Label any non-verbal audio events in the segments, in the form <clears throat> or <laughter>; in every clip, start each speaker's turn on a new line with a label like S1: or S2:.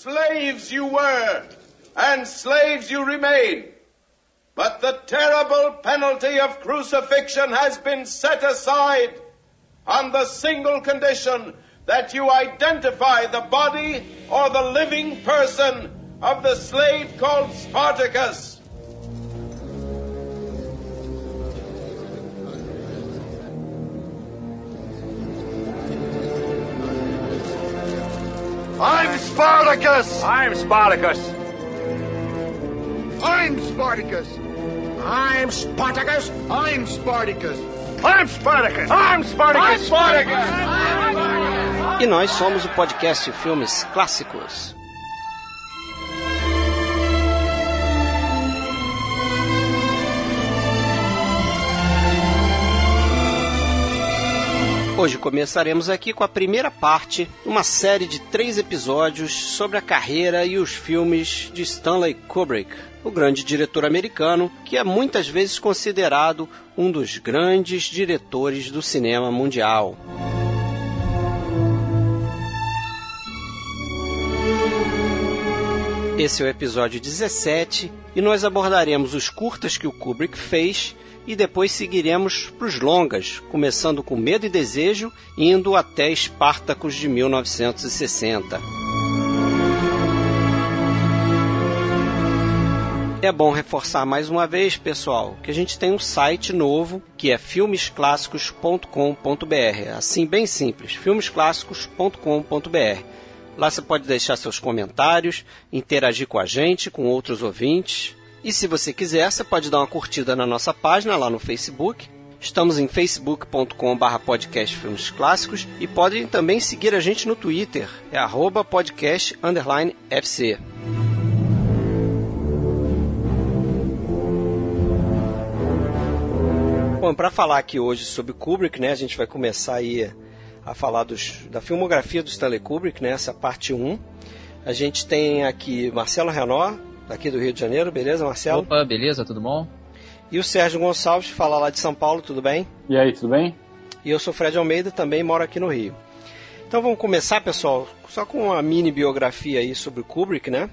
S1: Slaves you were, and slaves you remain. But the terrible penalty of crucifixion has been set aside on the single condition that you identify the body or the living person of the slave called Spartacus.
S2: I'm Spartacus!
S3: I'm Spartacus!
S2: I'm Spartacus!
S4: I'm Spartacus!
S2: I'm Spartacus!
S3: I'm Spartacus! I'm Spartacus!
S1: Spartacus!
S5: E nós somos o podcast Filmes Clássicos. Hoje começaremos aqui com a primeira parte uma série de três episódios sobre a carreira e os filmes de Stanley Kubrick, o grande diretor americano que é muitas vezes considerado um dos grandes diretores do cinema mundial. Esse é o episódio 17 e nós abordaremos os curtas que o Kubrick fez e depois seguiremos para os longas, começando com Medo e Desejo, indo até Espartacus de 1960. É bom reforçar mais uma vez, pessoal, que a gente tem um site novo que é filmesclassicos.com.br. Assim, bem simples, filmesclassicos.com.br. Lá você pode deixar seus comentários, interagir com a gente, com outros ouvintes. E se você quiser, você pode dar uma curtida na nossa página lá no Facebook. Estamos em facebook.com.br podcast filmes clássicos e podem também seguir a gente no Twitter, é arroba. Bom, para falar aqui hoje sobre Kubrick, né, a gente vai começar aí a falar dos, da filmografia do Stanley Kubrick, né, essa parte 1. A gente tem aqui Marcelo Renó, daqui do Rio de Janeiro, beleza, Marcelo?
S6: Opa, beleza, tudo bom?
S5: E o Sérgio Gonçalves, fala lá de São Paulo, tudo bem?
S7: E aí, tudo bem?
S5: E eu sou Fred Almeida, também moro aqui no Rio. Então vamos começar, pessoal, só com uma mini biografia aí sobre o Kubrick, né?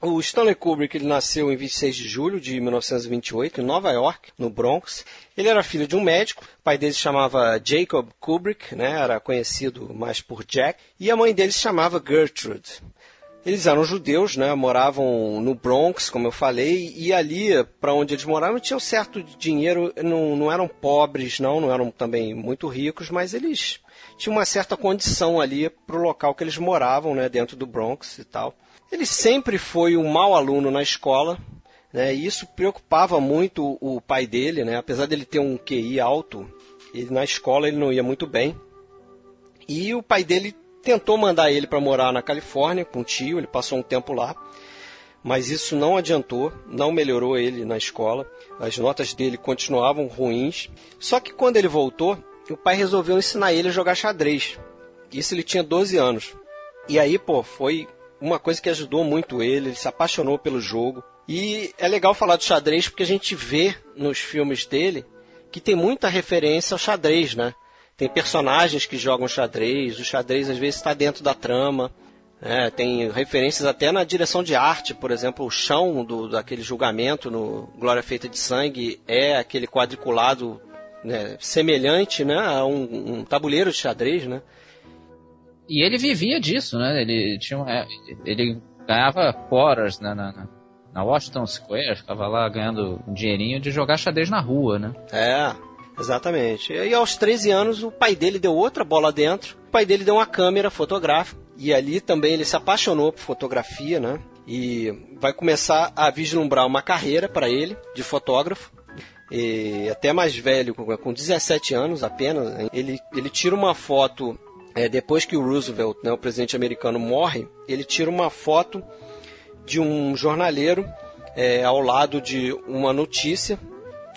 S5: O Stanley Kubrick ele nasceu em 26 de julho de 1928 em Nova York, no Bronx. Ele era filho de um médico. O pai dele se chamava Jacob Kubrick, né? Era conhecido mais por Jack. E a mãe dele se chamava Gertrude. Eles eram judeus, né? Moravam no Bronx, como eu falei, e ali para onde eles moravam tinham certo dinheiro. Não, não eram pobres, não, não eram também muito ricos, mas eles tinham uma certa condição ali para o local que eles moravam, né? Dentro do Bronx e tal. Ele sempre foi um mau aluno na escola, né? E isso preocupava muito o pai dele, né? Apesar dele ter um QI alto, ele, na escola ele não ia muito bem. E o pai dele tentou mandar ele para morar na Califórnia com o tio, ele passou um tempo lá. Mas isso não adiantou, não melhorou ele na escola. As notas dele continuavam ruins. Só que quando ele voltou, o pai resolveu ensinar ele a jogar xadrez. Isso ele tinha 12 anos. E aí, pô, foi uma coisa que ajudou muito ele, ele se apaixonou pelo jogo. E é legal falar do xadrez porque a gente vê nos filmes dele que tem muita referência ao xadrez, né? Tem personagens que jogam xadrez, o xadrez às vezes está dentro da trama. né? tem referências até na direção de arte, por exemplo, o chão do, daquele julgamento no Glória Feita de Sangue é aquele quadriculado né, semelhante né, a um, um tabuleiro de xadrez, né?
S6: E ele vivia disso, né? Ele tinha uma, ele ganhava quarters né, na, na, na Washington Square, ficava lá ganhando um dinheirinho de jogar xadrez na rua, né?
S5: É, exatamente. E aos 13 anos o pai dele deu outra bola dentro. O pai dele deu uma câmera fotográfica e ali também ele se apaixonou por fotografia, né? E vai começar a vislumbrar uma carreira para ele de fotógrafo. E até mais velho, com 17 anos apenas, ele, ele tira uma foto é, depois que o Roosevelt, né, o presidente americano, morre, ele tira uma foto de um jornaleiro é, ao lado de uma notícia,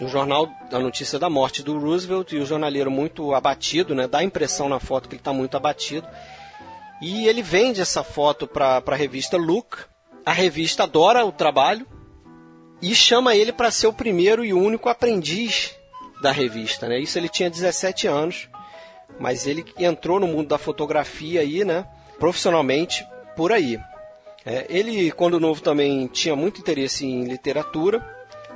S5: um jornal, a notícia da morte do Roosevelt, e o jornaleiro muito abatido, né, dá a impressão na foto que ele está muito abatido. E ele vende essa foto para a revista Look. A revista adora o trabalho e chama ele para ser o primeiro e único aprendiz da revista. Né? Isso ele tinha 17 anos mas ele entrou no mundo da fotografia aí, né, profissionalmente por aí. É, ele, quando novo, também tinha muito interesse em literatura,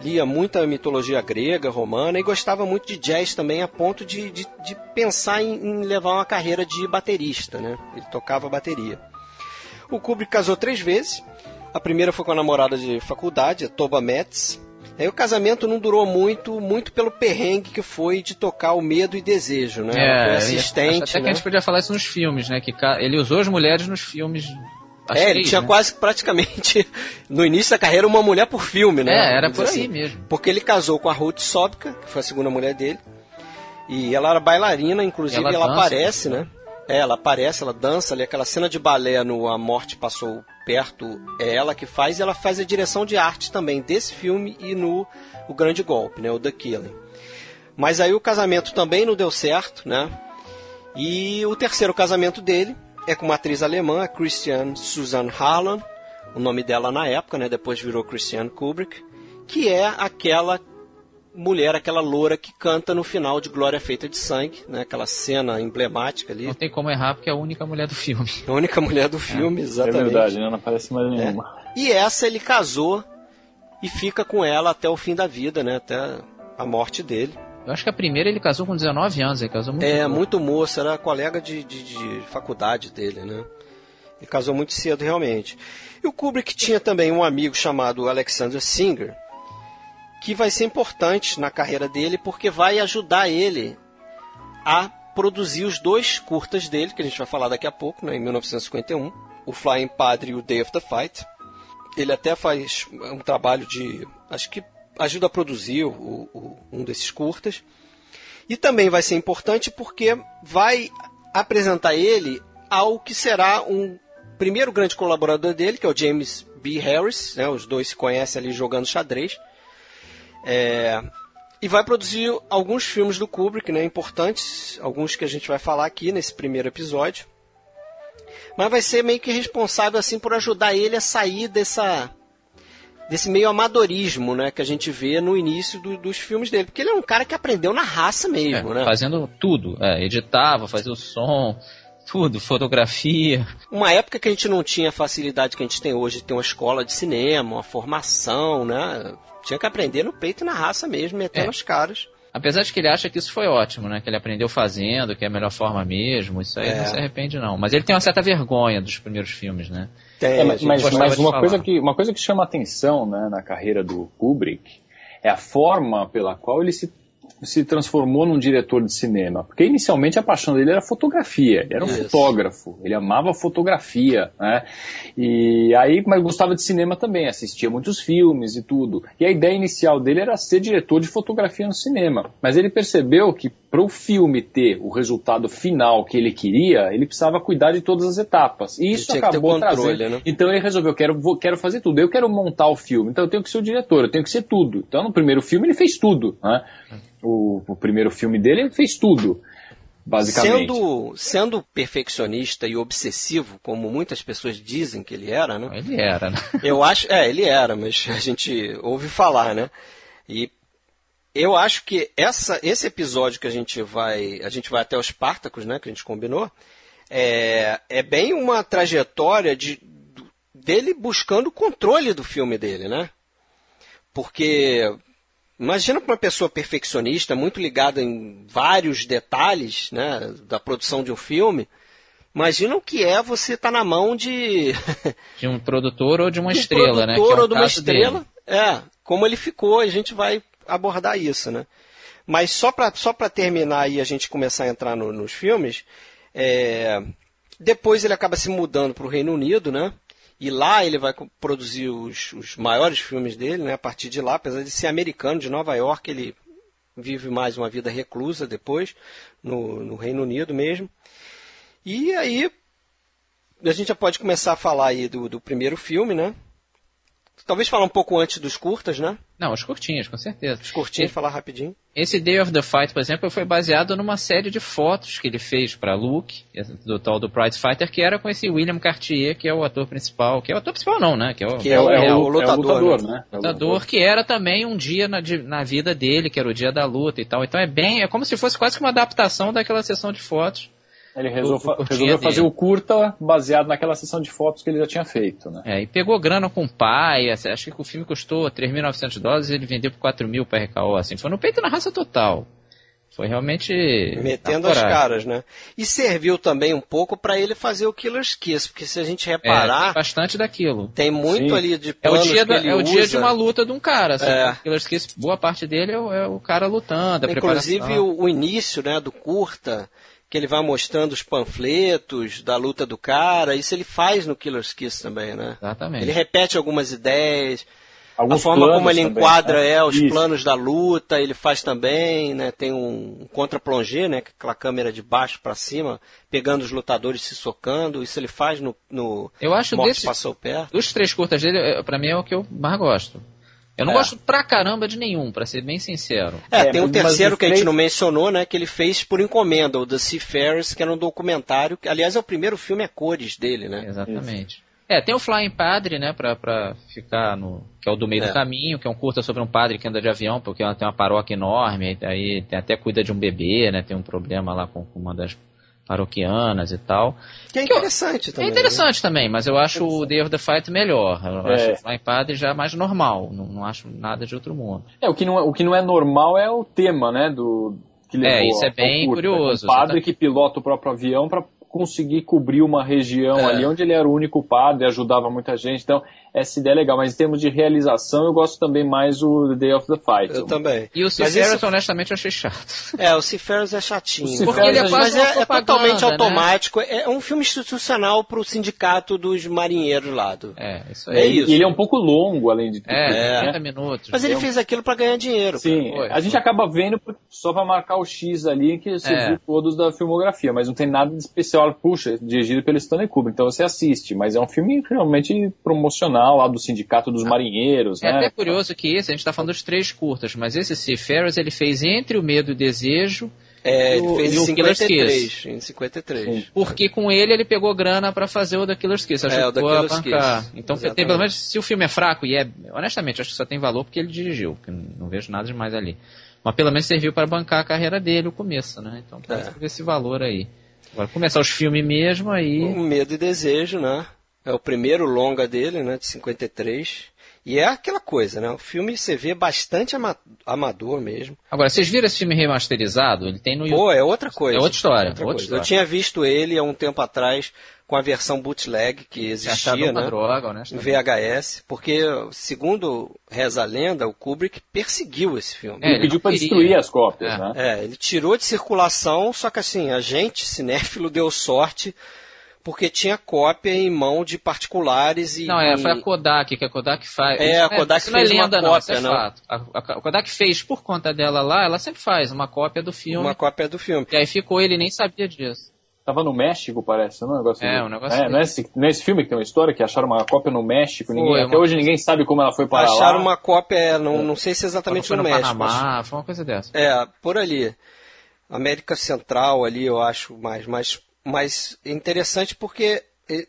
S5: lia muita mitologia grega, romana e gostava muito de jazz também, a ponto de, de, de pensar em, em, levar uma carreira de baterista. Né? Ele tocava bateria. O Kubrick casou três vezes. A primeira foi com a namorada de faculdade, a Toba Metz. Aí o casamento não durou muito, muito pelo perrengue que foi de tocar o medo e desejo, né?
S6: É,
S5: foi assistente.
S6: Até
S5: né?
S6: que a gente podia falar isso nos filmes, né? Que ele usou as mulheres nos filmes.
S5: É, ele tinha
S6: né?
S5: quase praticamente <laughs> no início da carreira uma mulher por filme, né?
S6: É, era por
S5: assim.
S6: aí mesmo.
S5: Porque ele casou com a Ruth Sobka, que foi a segunda mulher dele. E ela era bailarina, inclusive
S6: ela
S5: ela,
S6: dança,
S5: aparece, né? É, ela aparece, ela dança ali, aquela cena de balé no A Morte Passou Perto, é ela que faz, e ela faz a direção de arte também desse filme e no O Grande Golpe, né? O The Killing. Mas aí o casamento também não deu certo, né? E o terceiro casamento dele é com uma atriz alemã, Christiane Susanne Harlan, o nome dela na época, né? Depois virou Christiane Kubrick, que é aquela mulher, aquela loura que canta no final de Glória Feita de Sangue, né? Aquela cena emblemática ali.
S6: Não tem como errar porque é a única mulher do filme.
S5: A única mulher do <laughs> filme,
S7: É
S5: exatamente.
S7: verdade, né? não aparece mais nenhuma.
S5: E essa ele casou e fica com ela até o fim da vida, né? Até a morte dele.
S6: Eu acho que a primeira ele casou com 19 anos, ele casou muito
S5: É,
S6: novo.
S5: muito moço, era colega de, de, de faculdade dele, né? Ele casou muito cedo, realmente. E o Kubrick tinha também um amigo chamado Alexander Singer, que vai ser importante na carreira dele porque vai ajudar ele a produzir os dois curtas dele, que a gente vai falar daqui a pouco, né, em 1951, o Flying Padre e o Day of the Fight. Ele até faz um trabalho de, acho que ajuda a produzir o, o, um desses curtas. E também vai ser importante porque vai apresentar ele ao que será um primeiro grande colaborador dele, que é o James B. Harris. Né, os dois se conhecem ali jogando xadrez. É, e vai produzir alguns filmes do Kubrick, né, importantes, alguns que a gente vai falar aqui nesse primeiro episódio. Mas vai ser meio que responsável assim por ajudar ele a sair dessa desse meio amadorismo, né, que a gente vê no início do, dos filmes dele, porque ele é um cara que aprendeu na raça mesmo,
S6: É,
S5: né?
S6: Fazendo tudo. É, editava, fazia o som, tudo, <laughs> fotografia.
S5: Uma época que a gente não tinha a facilidade que a gente tem hoje de ter uma escola de cinema, uma formação, né? Tinha que aprender no peito e na raça mesmo, metendo
S6: É.
S5: os caras.
S6: Apesar de que ele acha que isso foi ótimo, né? Que ele aprendeu fazendo, que é a melhor forma mesmo. Isso aí
S5: É.
S6: não se arrepende, não. Mas ele tem uma certa vergonha dos primeiros filmes, né?
S5: Tem,
S7: É, mas, mas, uma, coisa que, uma coisa que chama atenção né, na carreira do Kubrick é a forma pela qual ele se, se transformou num diretor de cinema. Porque inicialmente a paixão dele era fotografia, ele era um
S5: Isso.
S7: fotógrafo, ele amava fotografia, né? E aí, mas gostava de cinema também, assistia muitos filmes e tudo. E a ideia inicial dele era ser diretor de fotografia no cinema. Mas ele percebeu que para o filme ter o resultado final que ele queria, ele precisava cuidar de todas as etapas. E isso acabou
S5: controle,
S7: trazendo.
S5: né?
S7: Então ele resolveu, quero, vou, quero fazer tudo. Eu quero montar o filme. Então eu tenho que ser o diretor, eu tenho que ser tudo. Então no primeiro filme ele fez tudo. Né? O, o primeiro filme dele ele fez tudo, basicamente.
S5: Sendo, sendo perfeccionista e obsessivo, como muitas pessoas dizem que ele era, né?
S6: Ele era, né? <laughs>
S5: Eu acho, é, ele era, mas a gente ouve falar, né? E eu acho que essa, esse episódio que a gente vai, a gente vai até os Spartacus, né, que a gente combinou, é, é bem uma trajetória de dele buscando o controle do filme dele, né? Porque imagina para uma pessoa perfeccionista, muito ligada em vários detalhes, né, da produção de um filme, imagina o que é você estar na mão de <laughs>
S6: De um produtor ou de uma
S5: de um
S6: estrela, né? Que é
S5: produtor ou de uma estrela.
S6: dele.
S5: É, como ele ficou, a gente vai abordar isso, né? Mas só para só pra terminar e a gente começar a entrar no- nos filmes, é, depois ele acaba se mudando para o Reino Unido, né? E lá ele vai produzir os, os maiores filmes dele, né? A partir de lá, apesar de ser americano, de Nova York, ele vive mais uma vida reclusa depois, no, no Reino Unido mesmo. E aí, a gente já pode começar a falar aí do, do primeiro filme, né? Talvez falar um pouco antes dos curtas, né?
S6: Não, os curtinhos, com certeza.
S5: Os curtinhos, falar rapidinho.
S6: Esse Day of the Fight, por exemplo, foi baseado numa série de fotos que ele fez para Luke, do tal do Prize Fighter, que era com esse William Cartier, que é o ator principal. Que é o ator principal, não, né? Que é o,
S5: Que é o-
S7: é,
S5: o
S7: o,
S5: lutador,
S7: é o lutador,
S5: né?
S7: né? É o
S6: lutador, que era também um dia na, de- na vida dele, que era o dia da luta e tal. Então é bem, é como se fosse quase que uma adaptação daquela sessão de fotos
S7: Ele resolveu, resolveu fazer
S6: dele.
S7: o curta baseado naquela sessão de fotos que ele já tinha feito, né?
S6: É, e pegou grana com o pai, assim, acho que o filme custou 3.900 dólares e ele vendeu por 4 mil para RKO, assim, foi no peito e na raça total. Foi realmente...
S5: Metendo as caras, né? E serviu também um pouco para ele fazer o Killer's Kiss, porque se a gente
S6: É,
S5: reparar,
S6: tem bastante daquilo.
S5: tem muito
S7: Sim.
S5: ali de
S6: É o,
S5: planos
S6: dia,
S5: que
S6: da-
S5: ele
S6: é o dia
S5: usa.
S6: de uma luta de um cara, assim,
S5: É.
S6: o Killer's Kiss, boa parte dele é o, é o cara lutando, a
S5: Inclusive
S6: preparação.
S5: o, o início né, do curta, que ele vai mostrando os panfletos da luta do cara, isso ele faz no Killer's Kiss também, né?
S6: Exatamente.
S5: Ele repete algumas ideias,
S7: Alguns
S5: a forma como ele
S7: também,
S5: enquadra
S7: né?
S5: é os
S7: Isso.
S5: planos da luta, ele faz também, né? Tem um, contra-plongé, né? Aquela câmera de baixo para cima, pegando os lutadores se socando. Isso ele faz no, no
S6: Eu acho
S5: Morte
S6: desse-
S5: Passou Perto.
S6: Dos três curtas dele, é, pra mim é o que eu mais gosto. Eu não
S5: É.
S6: gosto pra caramba de nenhum, pra ser bem sincero.
S5: É,
S7: É,
S5: tem um terceiro que a gente não mencionou, né? Que ele fez por encomenda, o The Seafarers, que era um documentário. Que, aliás, é o primeiro filme a cores dele, né?
S6: Exatamente. É, tem o Flying Padre, né, pra, pra ficar no. que é o do meio
S5: É.
S6: do caminho, que é um curta sobre um padre que anda de avião, porque tem uma paróquia enorme, aí tem, até cuida de um bebê, né, tem um problema lá com, com uma das paroquianas e tal.
S5: Que é
S6: Que eu-
S5: interessante
S6: É
S5: também. né?
S6: interessante também, mas eu acho o Day of the Fight melhor. Eu
S7: É.
S6: acho o Flying Padre já mais normal, não, não acho nada de outro mundo.
S7: É, o que não é, o que não é normal é o tema, né, do que levou
S6: É, isso é bem
S7: curta.
S6: curioso,
S7: Um padre
S6: exatamente.
S7: que pilota o próprio avião para conseguir cobrir uma região
S5: É.
S7: ali onde ele era o único padre, ajudava muita gente. Então, essa ideia é legal, mas em termos de realização, eu gosto também mais o The Day of the Fight.
S5: Eu também.
S6: E o Seafarers,
S5: esse-
S6: honestamente, eu achei chato.
S5: É, o Seafarers é chatinho.
S6: Porque ele é
S7: Seafarers,
S6: quase
S5: Mas é, é totalmente
S6: né?
S5: automático. É um filme institucional pro sindicato dos marinheiros lá. Do...
S6: É, isso
S5: É
S6: aí.
S5: isso.
S7: E ele é um pouco longo, além de tudo.
S6: É,
S7: né?
S6: 30 minutos.
S5: Mas ele
S7: Eu-
S5: fez aquilo pra ganhar dinheiro.
S7: Sim,
S6: Foi,
S7: a gente
S6: foi.
S7: acaba vendo só pra marcar o X ali, que você
S6: É.
S7: viu todos da filmografia, mas não tem nada de especial. Puxa, dirigido pelo Stanley Kubrick, então você assiste, mas é um filme realmente promocional lá do Sindicato dos Marinheiros,
S6: É
S7: né?
S6: até curioso que esse, a gente tá falando dos três curtas, mas esse Seafarers ele fez entre o Medo e o Desejo,
S5: É,
S6: E
S5: ele
S6: o-
S5: fez em
S6: o Killer's
S5: 53. Em 53.
S7: Sim.
S6: porque com ele ele pegou grana pra fazer o da Killer's Kiss,
S5: É, o da
S6: a
S5: Killer's
S6: bancar.
S5: Kiss.
S6: Então tem, pelo menos se o filme é fraco, e é, honestamente, acho que só tem valor porque ele dirigiu, porque não vejo nada demais ali. Mas pelo menos serviu para bancar a carreira dele, o começo, né? Então pode
S5: É.
S6: ter esse valor aí. Agora começar os filmes mesmo aí.
S5: O Medo e Desejo, né? É o primeiro longa dele, né? De 53. E é aquela coisa, né? O filme você vê bastante ama- amador mesmo.
S6: Agora, vocês viram esse filme remasterizado? Ele tem no YouTube.
S5: Pô, é outra coisa.
S6: É outra história,
S5: Outra
S6: outra
S5: coisa.
S6: história.
S5: Eu tinha visto ele há um tempo atrás com a versão bootleg que existia,
S6: uma
S5: né?
S6: droga, honestamente.
S5: VHS, porque, segundo reza a lenda, o Kubrick perseguiu esse filme.
S6: É,
S7: Ele pediu
S6: não
S7: pra
S6: queria.
S7: destruir as cópias,
S6: É.
S7: né?
S5: É, ele tirou de circulação, só que assim, a gente, cinéfilo, deu sorte porque tinha cópia em mão de particulares e.
S6: Não, é, foi a Kodak, que a Kodak faz.
S5: É, a Kodak
S6: isso não é
S5: fez uma
S6: lenda, não, isso
S5: cópia,
S6: é
S5: né?
S6: fato. A Kodak fez por conta dela lá, ela sempre faz uma cópia do filme.
S5: uma cópia do filme.
S6: E aí ficou, ele nem sabia disso.
S7: Tava no México, parece, não é um negócio
S6: É, um negócio
S7: É,
S6: desse.
S7: não, é esse, não é esse filme que tem uma história que acharam uma cópia no México,
S6: Foi,
S7: ninguém, até
S6: uma-
S7: hoje ninguém sabe como ela foi para
S5: Acharam
S7: lá.
S5: uma cópia, é, não, não sei se exatamente
S6: foi
S5: no,
S6: no
S5: México.
S6: Panamá, foi uma coisa dessa.
S5: É, por ali. América Central ali, eu acho mais, mais, mais interessante porque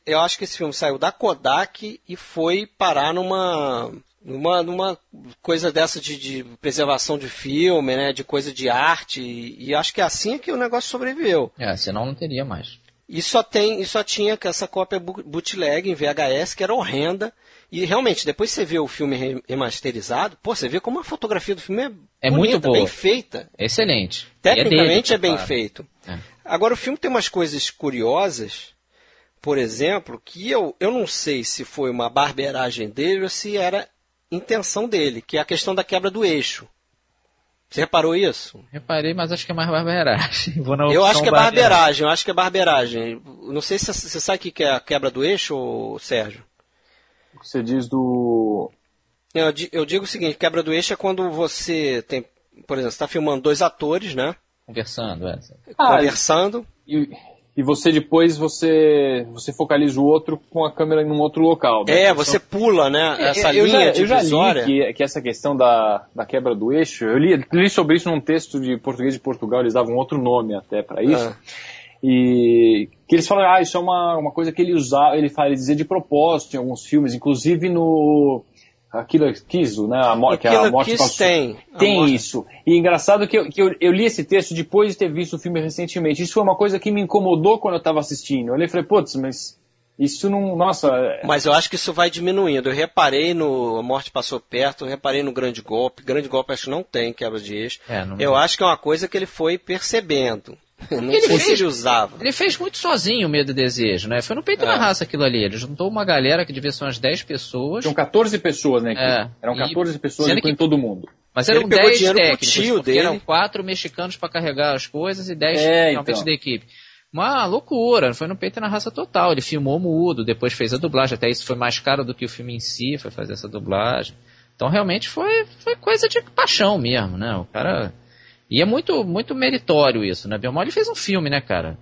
S5: eu acho que esse filme saiu da Kodak e foi parar numa numa, numa coisa dessa de, de preservação de filme, né, de coisa de arte e, e acho que é assim que o negócio sobreviveu.
S6: É, senão não teria mais.
S5: E só tem, e só tinha essa cópia bootleg em VHS que era horrenda. E realmente, depois você vê o filme re- remasterizado, pô, você vê como a fotografia do filme é,
S6: É
S5: bonita,
S6: muito boa.
S5: bem feita.
S6: Excelente. É
S5: Tecnicamente
S6: dele,
S5: é, bem
S6: claro.
S5: feito.
S6: É.
S5: Agora, o filme tem umas coisas curiosas, por exemplo, que eu, eu não sei se foi uma barbeiragem dele ou se era intenção dele, que é a questão da quebra do eixo. Você reparou isso?
S6: Reparei, mas acho que é mais barbeiragem. <laughs> Vou na
S5: Eu acho que é barbeiragem, eu acho que é barbeiragem. Não sei se você sabe o que é a quebra do eixo, Sérgio.
S7: Você diz do.
S5: Eu, eu digo o seguinte, quebra do eixo é quando você tem, por exemplo, você está filmando dois atores, né?
S6: Conversando, é.
S7: Ah,
S5: conversando.
S7: E, e você depois você você focaliza o outro com a câmera em um outro local. né?
S5: É, você pula, né? Essa
S7: eu
S5: linha
S7: já, eu já
S5: divisória.
S7: li que, que essa questão da, da quebra do eixo, eu li, li sobre isso num texto de português de Portugal, eles davam outro nome até para isso.
S5: Ah.
S7: E que eles falam, ah, isso é uma, uma coisa que ele usava, ele, fala, ele dizia de propósito em alguns filmes, inclusive no a Killer Kiss, né? A, mo-
S5: O
S7: que a
S5: Killer
S7: morte
S5: Kiss
S7: passou.
S5: tem. A
S7: Tem
S5: morte-
S7: isso. E engraçado que, eu, que eu, eu li esse texto depois de ter visto o filme recentemente. Isso foi uma coisa que me incomodou quando eu estava assistindo. Eu olhei e falei, putz, mas isso não. Nossa. é-
S5: Mas eu acho que isso vai diminuindo. Eu reparei no A Morte Passou Perto, eu reparei no Grande Golpe. Grande Golpe acho que não tem quebra de eixo.
S6: É, não-
S5: Eu acho que é uma coisa que ele foi percebendo. Não
S6: Ele
S5: sei se
S6: fez-
S5: ele usava.
S6: Ele fez muito sozinho o Medo e Desejo, né? Foi no peito da raça aquilo ali. Ele juntou uma galera que devia ser umas 10 pessoas.
S7: Tinham 14 pessoas, né?
S6: É,
S7: Eram
S6: e-
S7: 14 pessoas,
S6: sendo
S7: incluindo
S6: que-
S7: todo mundo.
S6: Mas eram
S5: pegou
S6: 10
S5: dinheiro com o
S6: técnicos, porque
S5: dele.
S6: eram quatro mexicanos para carregar as coisas e 10
S7: É,
S6: realmente
S7: então.
S6: da equipe. Uma loucura, foi no peito e na raça total. Ele filmou mudo, depois fez a dublagem. Até isso foi mais caro do que o filme em si, foi fazer essa dublagem. Então realmente foi, foi coisa de paixão mesmo, né? O cara. E é muito, muito meritório isso, né? Ele fez um filme, né, cara?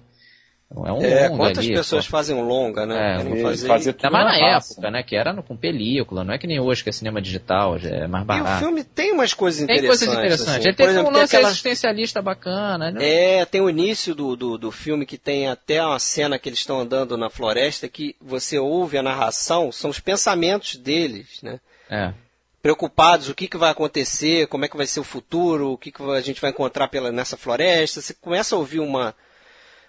S6: É um
S5: É, quantas
S6: ali,
S5: pessoas
S6: pô.
S5: fazem um longa, né?
S6: É,
S7: ele
S5: fazer-
S7: tudo
S6: Ainda mais na época, né? Que era no, com película, não é que nem hoje que é cinema digital, já é mais
S5: E o
S6: barato.
S5: filme tem umas coisas
S6: Tem
S5: interessantes.
S6: coisas interessantes.
S5: assim.
S6: Ele teve
S5: exemplo,
S6: um
S5: tem
S6: lance
S5: aquela...
S6: existencialista bacana, né?
S5: É, tem o início do, do, do filme que tem até uma cena que eles estão andando na floresta que você ouve a narração, são os pensamentos deles, né?
S6: É.
S5: Preocupados, o que, que vai acontecer, como é que vai ser o futuro, o que, que a gente vai encontrar pela, nessa floresta. Você começa a ouvir uma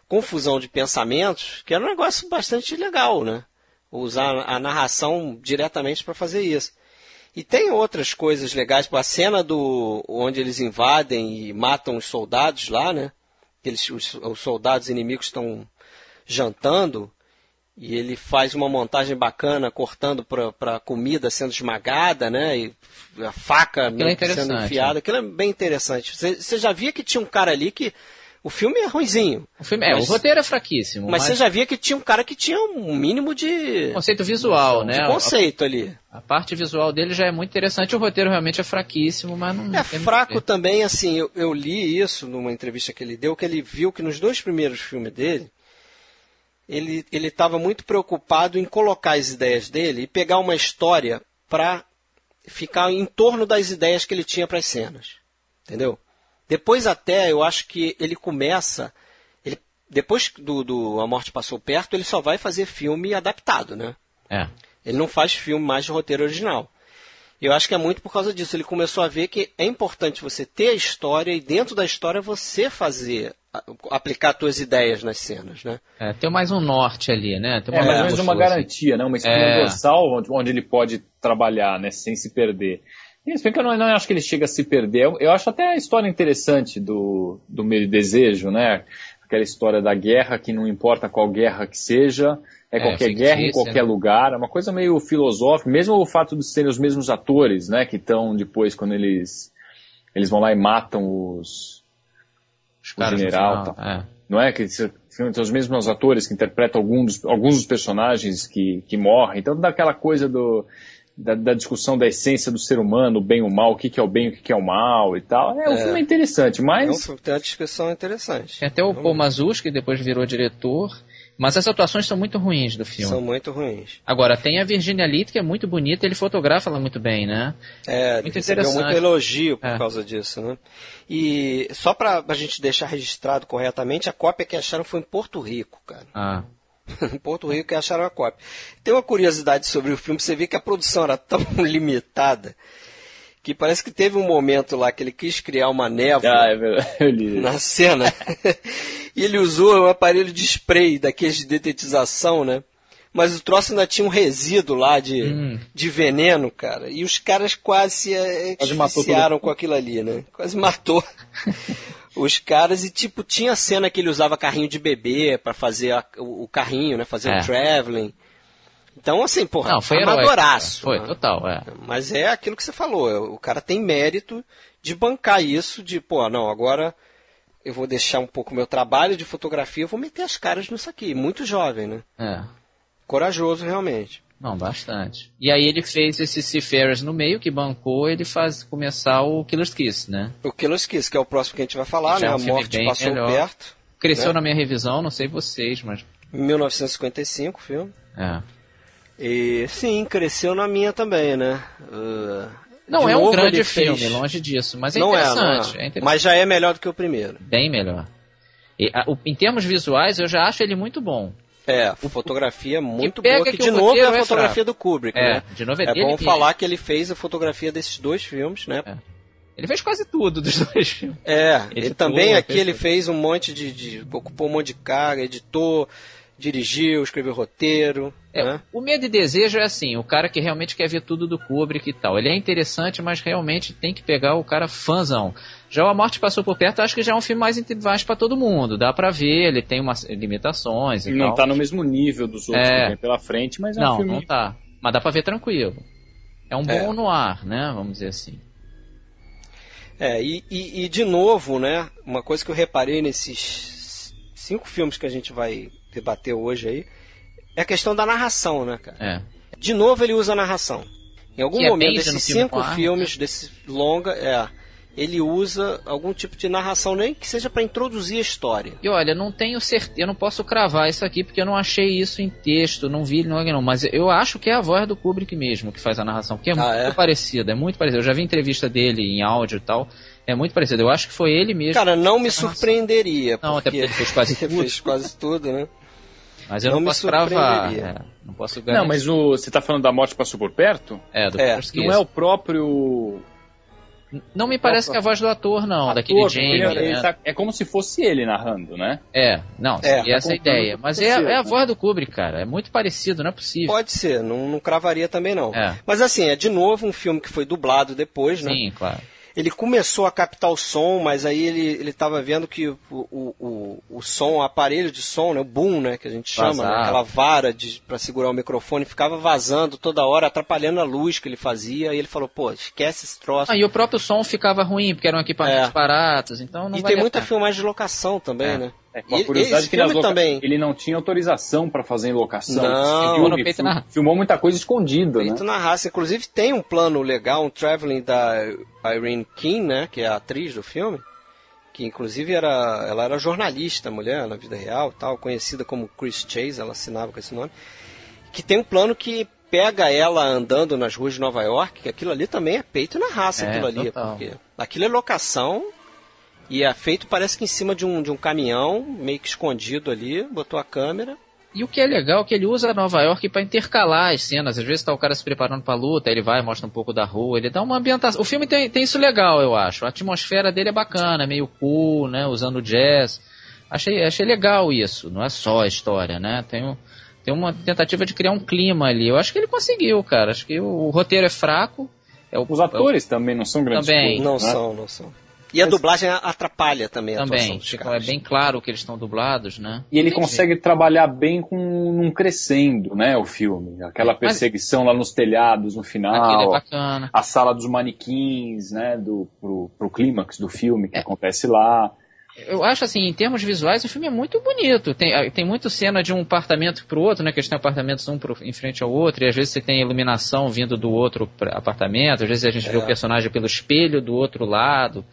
S5: confusão de pensamentos, que era um negócio bastante legal, né? Usar a narração diretamente para fazer isso. E tem outras coisas legais, tipo a cena do onde eles invadem e matam os soldados lá, né? Eles, os, os soldados inimigos estão jantando e ele faz uma montagem bacana cortando para a comida sendo esmagada, né? E a faca meio
S6: é
S5: sendo enfiada. Aquilo é bem interessante. Você, já via que tinha um cara ali que o filme é ruizinho.
S6: O, filme, é,
S5: Mas-
S6: o roteiro é fraquíssimo,
S5: Mas
S6: mas,
S5: você já via que tinha um cara que tinha um mínimo de,
S6: conceito visual, né?
S5: de conceito ali.
S6: A, a parte visual dele já é muito interessante. O roteiro realmente é fraquíssimo, mas não
S5: É fraco
S6: a
S5: também, assim, eu, eu li isso numa entrevista que ele deu, que ele viu que nos dois primeiros filmes dele, ele estava muito preocupado em colocar as ideias dele e pegar uma história para ficar em torno das ideias que ele tinha para as cenas. Entendeu? Depois até, eu acho que ele começa... Ele, depois do, do A Morte Passou Perto, ele só vai fazer filme adaptado, né?
S6: É.
S5: Ele não faz filme mais de roteiro original. E eu acho que é muito por causa disso. Ele começou a ver que é importante você ter a história e dentro da história você fazer, aplicar suas ideias nas cenas, né?
S6: É, tem mais um norte ali, né? Tem
S7: É, mais ou menos uma garantia, né? Uma espinha
S6: É.
S7: dorsal onde, onde ele pode trabalhar, né? Sem se perder. E se bem que eu não, não acho que ele chega a se perder. Eu, eu acho até a história interessante do, do Medo e Desejo, né? Aquela história da guerra, que não importa qual guerra que seja, é,
S6: É,
S7: qualquer
S6: fictícia,
S7: guerra em qualquer
S6: né?
S7: lugar. É uma coisa meio filosófica, mesmo o fato de serem os mesmos atores, né? Que estão depois, quando eles, eles vão lá e matam os,
S6: Os
S7: o general.
S6: final,
S7: tal.
S6: é.
S7: Não é? Que são os mesmos atores que interpretam alguns dos, alguns dos personagens que, que morrem. Então dá aquela coisa do, da, da discussão da essência do ser humano, o bem e o mal, o que, que é o bem e o que, que é o mal e tal. É, filme é interessante,
S5: É um
S7: mas.
S5: filme que tem uma descrição interessante.
S6: Tem até o Paul Mazuz, que depois virou diretor. Mas as atuações são muito ruins do filme.
S5: São muito ruins.
S6: Agora, tem a Virginia Litt, que é muito bonita, ele fotografa ela muito bem, né?
S5: É,
S6: Muito interessante.
S5: muito elogio por
S6: É.
S5: causa disso, né? E só para a gente deixar registrado corretamente, a cópia que acharam foi em Porto Rico, cara.
S6: Ah, <laughs>
S5: em Porto Rico que acharam a cópia. Tem uma curiosidade sobre o filme, você vê que a produção era tão <laughs> limitada que parece que teve um momento lá que ele quis criar uma névoa
S7: Ah, é <laughs>
S5: na cena e <laughs> ele usou um aparelho de spray daqueles de detetização, né? Mas o troço ainda tinha um resíduo lá de,
S6: Hum.
S5: de veneno, cara. E os caras quase se eh,
S7: Quase matou
S5: asfixiaram com aquilo ali, né? Quase matou <laughs> os caras. E, tipo, tinha cena que ele usava carrinho de bebê para fazer a- o, o carrinho, né? Fazer
S6: É.
S5: o traveling. Então, assim, porra,
S6: não, foi
S5: amadoraço.
S6: Foi,
S5: né?
S6: total, é.
S5: Mas é aquilo que você falou. é, O cara tem mérito de bancar isso, de, pô, não, agora eu vou deixar um pouco meu trabalho de fotografia, eu vou meter as caras nisso aqui. Muito jovem, né?
S6: É.
S5: Corajoso, realmente.
S6: Não, bastante. E aí ele fez esse Seafarers no meio, que bancou ele faz começar o Killer's Kiss, né?
S5: O Killer's Kiss, que é o próximo que a gente vai falar,
S6: Já
S5: né?
S6: é um
S5: A morte passou
S6: melhor.
S5: perto.
S6: Cresceu
S5: Né?
S6: na minha revisão, não sei vocês, mas.
S5: 1955, filme.
S6: É.
S5: E sim, cresceu na minha também, né? Uh,
S6: Não é um grande
S5: ele
S6: filme,
S5: fez-
S6: longe disso, mas é
S5: não é,
S6: interessante.
S5: não
S6: é.
S5: é.
S6: interessante.
S5: Mas já é melhor do que o primeiro.
S6: Bem melhor. E, a- o- em termos visuais, eu já acho ele muito bom.
S5: É, fotografia é muito boa, que,
S6: que
S5: de novo é a
S6: é
S5: fotografia
S6: fraco.
S5: do Kubrick,
S6: É,
S5: né?
S6: de novo é
S5: é bom falar que ele fez a fotografia desses dois filmes, né?
S6: É. Ele fez quase tudo dos <laughs> dois filmes.
S5: É, ele
S6: Editor,
S5: também aqui
S6: fez
S5: ele
S6: tudo.
S5: fez um monte de, de- ocupou um monte de carga, editou, dirigiu, escreveu roteiro,
S6: É,
S5: né?
S6: O medo e desejo é assim, o cara que realmente quer ver tudo do Kubrick e tal. Ele é interessante, mas realmente tem que pegar o cara fãzão. Já o A Morte Passou por Perto, acho que já é um filme mais mais para todo mundo. Dá pra ver, ele tem umas limitações e
S7: não
S6: tal.
S7: tá no mesmo nível dos outros
S6: É.
S7: que vem pela frente, mas é um
S6: Não,
S7: filme.
S6: não tá. Mas dá pra ver tranquilo. É um
S5: É.
S6: bom no ar, né? Vamos dizer assim.
S5: É, e, e, e de novo, né, uma coisa que eu reparei nesses cinco filmes que a gente vai debater hoje aí, é a questão da narração, né, cara?
S6: É.
S5: De novo ele usa a narração. Em algum
S6: Que é
S5: momento
S6: no
S5: desses
S6: filme
S5: cinco
S6: arma,
S5: filmes, desse longa, é, ele usa algum tipo de narração, nem que seja para introduzir a história.
S6: E olha, não tenho certeza, eu não posso cravar isso aqui porque eu não achei isso em texto, não vi, não, não, mas eu acho que é a voz do Kubrick mesmo que faz a narração, porque é
S5: Ah,
S6: muito
S5: é?
S6: parecida, é muito parecida. Eu já vi entrevista dele em áudio e tal, é muito parecido. Eu acho que foi ele mesmo.
S5: Cara, não me surpreenderia,
S6: Não, até
S5: porque
S6: ele fez quase <laughs>
S5: ele
S6: tudo.
S5: fez quase tudo, né?
S6: Mas eu
S5: não
S6: não,
S5: me
S6: posso cravar. é, não posso
S7: Não, mas o, você tá falando da morte passou por perto?
S6: É, do
S5: É,
S6: Peter
S7: Não é o próprio.
S6: Não me parece que é a voz do ator, não, daquele
S7: ator,
S6: Jamie.
S7: ele- ele
S6: né?
S7: tá- é como se fosse ele narrando, né?
S6: É, não,
S5: É,
S6: seria
S7: tá
S6: essa a ideia. Mas é, é a voz do Kubrick, cara. É muito parecido, não é possível.
S5: Pode ser, não, não cravaria também não.
S6: É.
S5: Mas assim, é de novo um filme que foi dublado depois, né?
S6: Sim, claro.
S5: Ele começou a captar o som, mas aí ele ele estava vendo que o, o, o, o som, o aparelho de som, né, o boom, né, que a gente chama, né, aquela vara para segurar o microfone, ficava vazando toda hora, atrapalhando a luz que ele fazia. E ele falou, pô, esquece esse troço.
S6: Ah, e o próprio som ficava ruim, porque eram equipamentos
S5: É.
S6: baratos, então não
S5: e
S6: vale
S5: tem muita filmagem de locação também,
S6: É.
S5: né?
S7: É, com a
S5: E-
S7: curiosidade que nas loca...
S5: também.
S7: ele não tinha autorização pra fazer em locação.
S5: Não,
S7: filme
S6: no peito na-
S7: filmou muita coisa escondida, né?
S5: Feito na raça. Inclusive tem um plano legal, um traveling da Irene King, né? Que é a atriz do filme. Que inclusive era, ela era jornalista, mulher, na vida real, tal, conhecida como Chris Chase, ela assinava com esse nome. Que tem um plano que pega ela andando nas ruas de Nova York, que aquilo ali também é peito na raça,
S6: É,
S5: aquilo ali.
S6: total.
S5: Porque aquilo é locação e é feito, parece que em cima de um, de um caminhão, meio que escondido ali, botou a câmera.
S6: E o que é legal é que ele usa Nova York para intercalar as cenas. Às vezes tá o cara se preparando pra luta, ele vai, mostra um pouco da rua, ele dá uma ambientação. O filme tem, tem isso legal, eu acho. A atmosfera dele é bacana, é meio cool, né? Usando jazz. Achei, achei legal isso. Não é só a história, né? Tem, um- tem uma tentativa de criar um clima ali. Eu acho que ele conseguiu, cara. Acho que o, o roteiro é fraco. É o,
S7: Os atores também não são grandes
S6: Também.
S7: coisas,
S5: Não
S7: né?
S5: são, não são. E a dublagem atrapalha também a atuação
S6: também.
S5: dos
S6: Fica- é bem claro que eles estão dublados, né?
S7: E ele consegue trabalhar bem com num crescendo, né, o filme. Aquela
S6: Mas-
S7: perseguição lá nos telhados no.
S6: Aquilo é
S7: final,
S6: bacana.
S7: a sala dos manequins, né, do, pro, pro clímax do filme que
S6: É.
S7: acontece lá.
S6: Eu acho assim, em termos visuais, o filme é muito bonito. Tem, ah, tem muito cena de um apartamento pro outro, né? Que eles têm apartamentos um pro, em frente ao outro, e às vezes você tem iluminação vindo do outro apartamento, às vezes a gente vê
S5: É.
S6: o personagem pelo espelho do outro lado.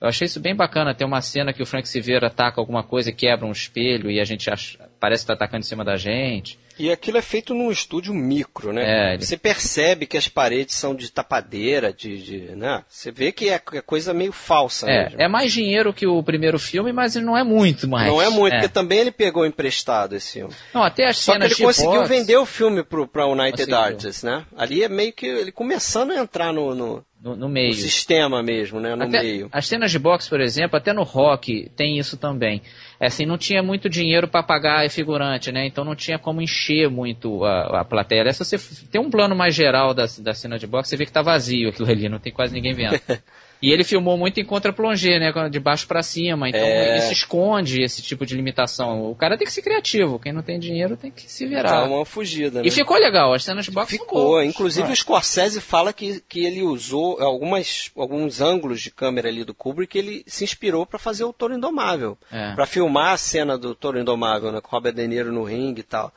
S6: Eu achei isso bem bacana. Tem uma cena que o Frank Silveira ataca alguma coisa e quebra um espelho e a gente acha, parece que tá atacando em cima da gente.
S5: E aquilo é feito num estúdio micro, né?
S6: É, ele-
S5: Você percebe que as paredes são de tapadeira, de, de né? Você vê que é é coisa meio falsa
S6: É,
S5: mesmo.
S6: é mais dinheiro que o primeiro filme, mas não é muito mais.
S5: Não é muito,
S6: É.
S5: porque também ele pegou emprestado esse filme.
S6: Não, até as
S5: Só que
S6: cenas
S5: ele
S6: de
S5: conseguiu
S6: boxe-
S5: vender o filme pro, pra United
S6: Conseguiu.
S5: Artists, né? Ali é meio que ele começando a entrar no, no,
S6: no, no meio.
S5: sistema mesmo, né? No
S6: Até
S5: meio.
S6: As cenas de boxe, por exemplo, até no rock tem isso também. É assim, não tinha muito dinheiro para pagar figurante, né? Então não tinha como encher muito a, a plateia. Se você tem um plano mais geral da, da cena de boxe, você vê que tá vazio aquilo ali, não tem quase ninguém vendo. <laughs> E ele filmou muito em contra-plongé, né? De baixo para cima. Então
S5: É.
S6: isso esconde esse tipo de limitação. O cara tem que ser criativo. Quem não tem dinheiro tem que se
S5: Dá
S6: virar.
S5: uma fugida, né?
S6: E ficou legal. As cenas de boxe
S5: Ficou. Inclusive o Scorsese fala que, que ele usou algumas, alguns ângulos de câmera ali do Kubrick, ele se inspirou para fazer o Toro Indomável.
S6: É.
S5: Para filmar a cena do Toro Indomável, né, com Robert De Niro no ringue e tal.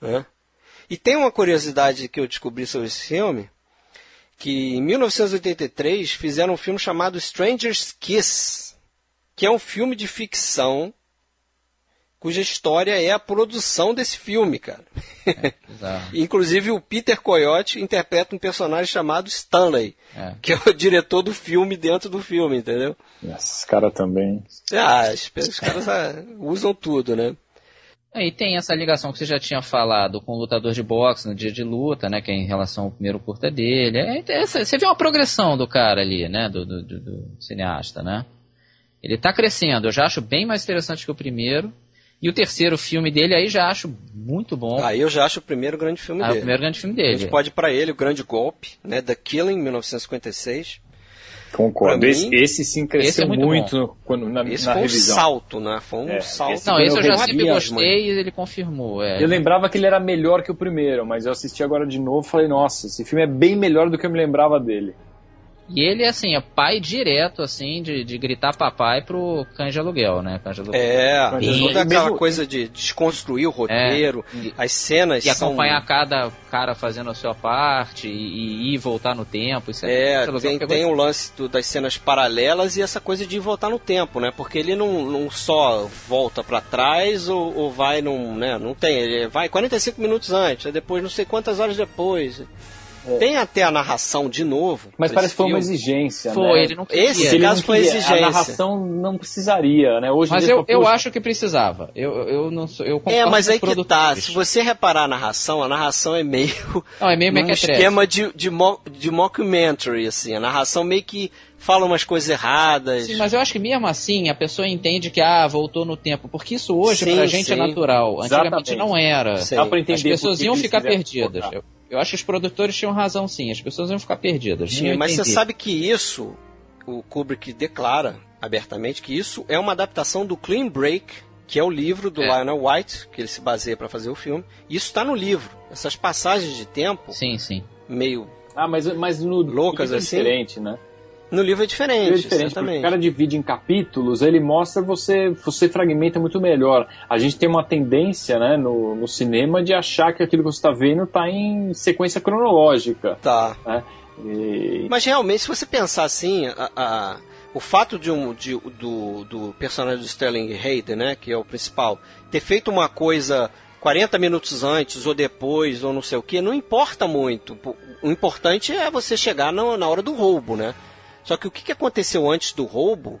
S5: Né? E tem uma curiosidade que eu descobri sobre esse filme, que em 1983 fizeram um filme chamado Stranger's Kiss, que é um filme de ficção cuja história é a produção desse filme, cara.
S6: Bizarro. <laughs>
S5: Inclusive o Peter Coyote interpreta um personagem chamado Stanley,
S6: É.
S5: que é o diretor do filme dentro do filme, entendeu?
S7: Esses caras também.
S5: Ah, os, os caras ah, usam tudo, né?
S6: Aí tem essa ligação que você já tinha falado com o lutador de boxe no dia de luta, né? Que é em relação ao primeiro curta dele. É, é, você vê uma progressão do cara ali, né? Do, do, do, do cineasta, né? Ele tá crescendo. Eu já acho bem mais interessante que o primeiro. E o terceiro filme dele aí já acho muito bom.
S5: Aí eu já acho o primeiro grande filme
S6: ah,
S5: dele.
S6: o primeiro grande filme
S5: A
S6: dele.
S5: gente pode ir pra ele, o grande golpe, né? The Killing, 1956.
S7: Concordo.
S5: Pra
S7: Esse,
S5: mim,
S7: esse sim cresceu
S6: esse é muito
S7: muito no- quando, na,
S5: Esse
S7: na
S5: foi
S7: revisão.
S5: um salto, né? Foi um
S7: É,
S5: salto.
S6: Não, esse eu
S7: eu
S6: já sempre gostei e ele confirmou. É.
S7: Eu lembrava que ele era melhor que o primeiro, mas eu assisti agora de novo e falei, nossa, esse filme é bem melhor do que eu me lembrava dele.
S6: E ele, assim, é pai direto, assim, de, de gritar papai pro cães de aluguel, né? Cães de aluguel.
S5: É,
S6: ele-
S5: toda aquela
S7: mesmo-
S5: coisa de desconstruir o roteiro, as cenas
S6: E
S5: são...
S6: acompanhar cada cara fazendo a sua parte e, e ir e voltar no tempo. Isso é,
S5: É,
S6: Aluguel
S5: tem, tem o lance do- das cenas paralelas e essa coisa de voltar no tempo, né? Porque ele não, não só volta pra trás ou, ou vai num, né? Não tem, ele vai 45 minutos antes, aí depois não sei quantas horas depois. Tem até a narração de novo.
S7: Mas parece que foi uma exigência,
S6: Foi,
S7: né?
S6: ele não queria.
S5: Esse
S7: Se ele
S5: caso
S7: não
S5: foi exigência.
S7: A narração não precisaria, né? Hoje
S6: Mas eu, eu acho que precisava. Eu, eu não sou, eu
S5: É, mas aí que tá. Se você reparar a narração, a narração é meio.
S6: Não, é meio <laughs> mequetrefe.
S5: esquema de, de, mo- de mockumentary, assim. A narração meio que fala umas coisas erradas.
S6: Sim, mas eu acho que mesmo assim a pessoa entende que, ah, voltou no tempo. Porque isso hoje
S5: Sim,
S6: pra gente é
S5: sim.
S6: natural. Antigamente
S7: Exatamente.
S6: não era.
S5: Sim.
S7: dá pra entender
S6: As pessoas iam ficar perdidas. Eu, eu acho que os produtores tinham razão sim. As pessoas iam ficar perdidas.
S5: Sim, mas você sabe que isso, o Kubrick declara abertamente que isso é uma adaptação do Clean Break, que é o livro do
S6: É.
S5: Lionel White, que ele se baseia para fazer o filme. Isso está no livro. Essas passagens de tempo,
S6: Sim, sim.
S5: meio.
S7: Ah, mas, mas no
S5: Loucas
S7: é
S5: assim?
S7: diferente, né?
S5: No livro é diferente,
S7: é diferente, o cara divide em capítulos, ele mostra você, você fragmenta muito melhor. A gente tem uma tendência, né, no, no cinema de achar que aquilo que você está vendo está em sequência cronológica,
S5: Tá.
S7: né? E-
S5: Mas realmente, se você pensar assim, a- a- o fato de um, de- do, do personagem do Sterling Hayden, né, que é o principal, ter feito uma coisa 40 minutos antes ou depois ou não sei o que, não importa muito. O importante é você chegar na, na hora do roubo, né? Só que o que aconteceu antes do roubo,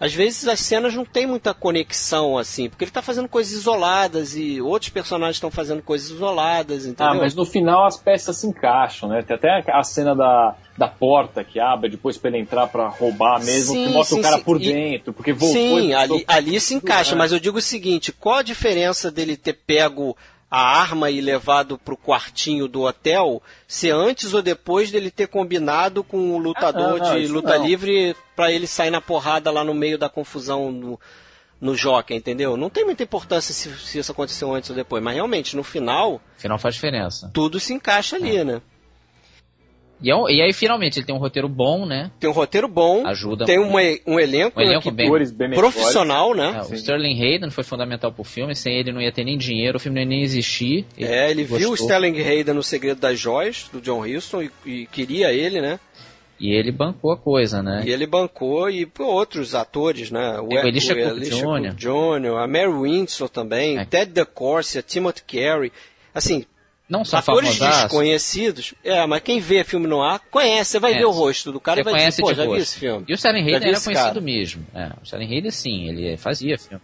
S5: às vezes as cenas não tem muita conexão assim, porque ele está fazendo coisas isoladas e outros personagens estão fazendo coisas isoladas, entendeu?
S7: Ah, mas no final as peças se encaixam, né? Tem até a cena da, da porta que abre depois pra ele entrar pra roubar mesmo,
S5: Sim,
S7: que mostra
S5: sim,
S7: o cara
S5: sim.
S7: por dentro, porque voltou
S5: Sim, ali, ali se encaixa,
S7: É.
S5: mas eu digo o seguinte: qual a diferença dele ter pego a arma e levado pro quartinho do hotel, se antes ou depois dele ter combinado com o lutador
S7: Ah, não,
S5: de luta
S7: não.
S5: livre pra ele sair na porrada lá no meio da confusão no, no jockey, entendeu? Não tem muita importância se, se isso aconteceu antes ou depois, mas realmente no final
S6: Afinal faz diferença.
S5: tudo se encaixa ali,
S7: É.
S5: né?
S6: E, é um- e aí finalmente ele tem um roteiro bom, né?
S5: Tem um roteiro bom,
S6: Ajuda
S5: tem uma, um elenco,
S6: Um elenco bem-
S7: Atores bem
S5: profissional,
S6: É,
S5: né?
S6: o Sterling Hayden foi fundamental pro filme, sem ele não ia ter nem dinheiro, o filme não ia nem existir.
S5: É, ele viu o
S6: gostou.
S5: Sterling Hayden no Segredo das Joias, do John Huston, e, e queria ele, né?
S6: E ele bancou a coisa, né?
S5: E ele bancou, e pô, outros atores, né? O,
S6: o Elisha Cook Jr..
S5: Jr., a Mary Windsor também,
S6: É.
S5: Ted DeCorsia, Timothy Carey. Assim,
S6: Não só
S5: atores
S6: famosaço,
S5: desconhecidos. É, mas quem vê filme no ar, conhece. Você vai
S6: É.
S5: ver o rosto do cara
S6: você
S5: e vai
S6: conhece
S5: dizer, pô,
S6: de
S5: já vi
S6: rosto.
S5: esse filme.
S6: E o
S5: Já
S6: Hayden
S5: vi
S6: era conhecido
S5: cara.
S6: mesmo. É, o Sterling Hayden sim, ele fazia filme.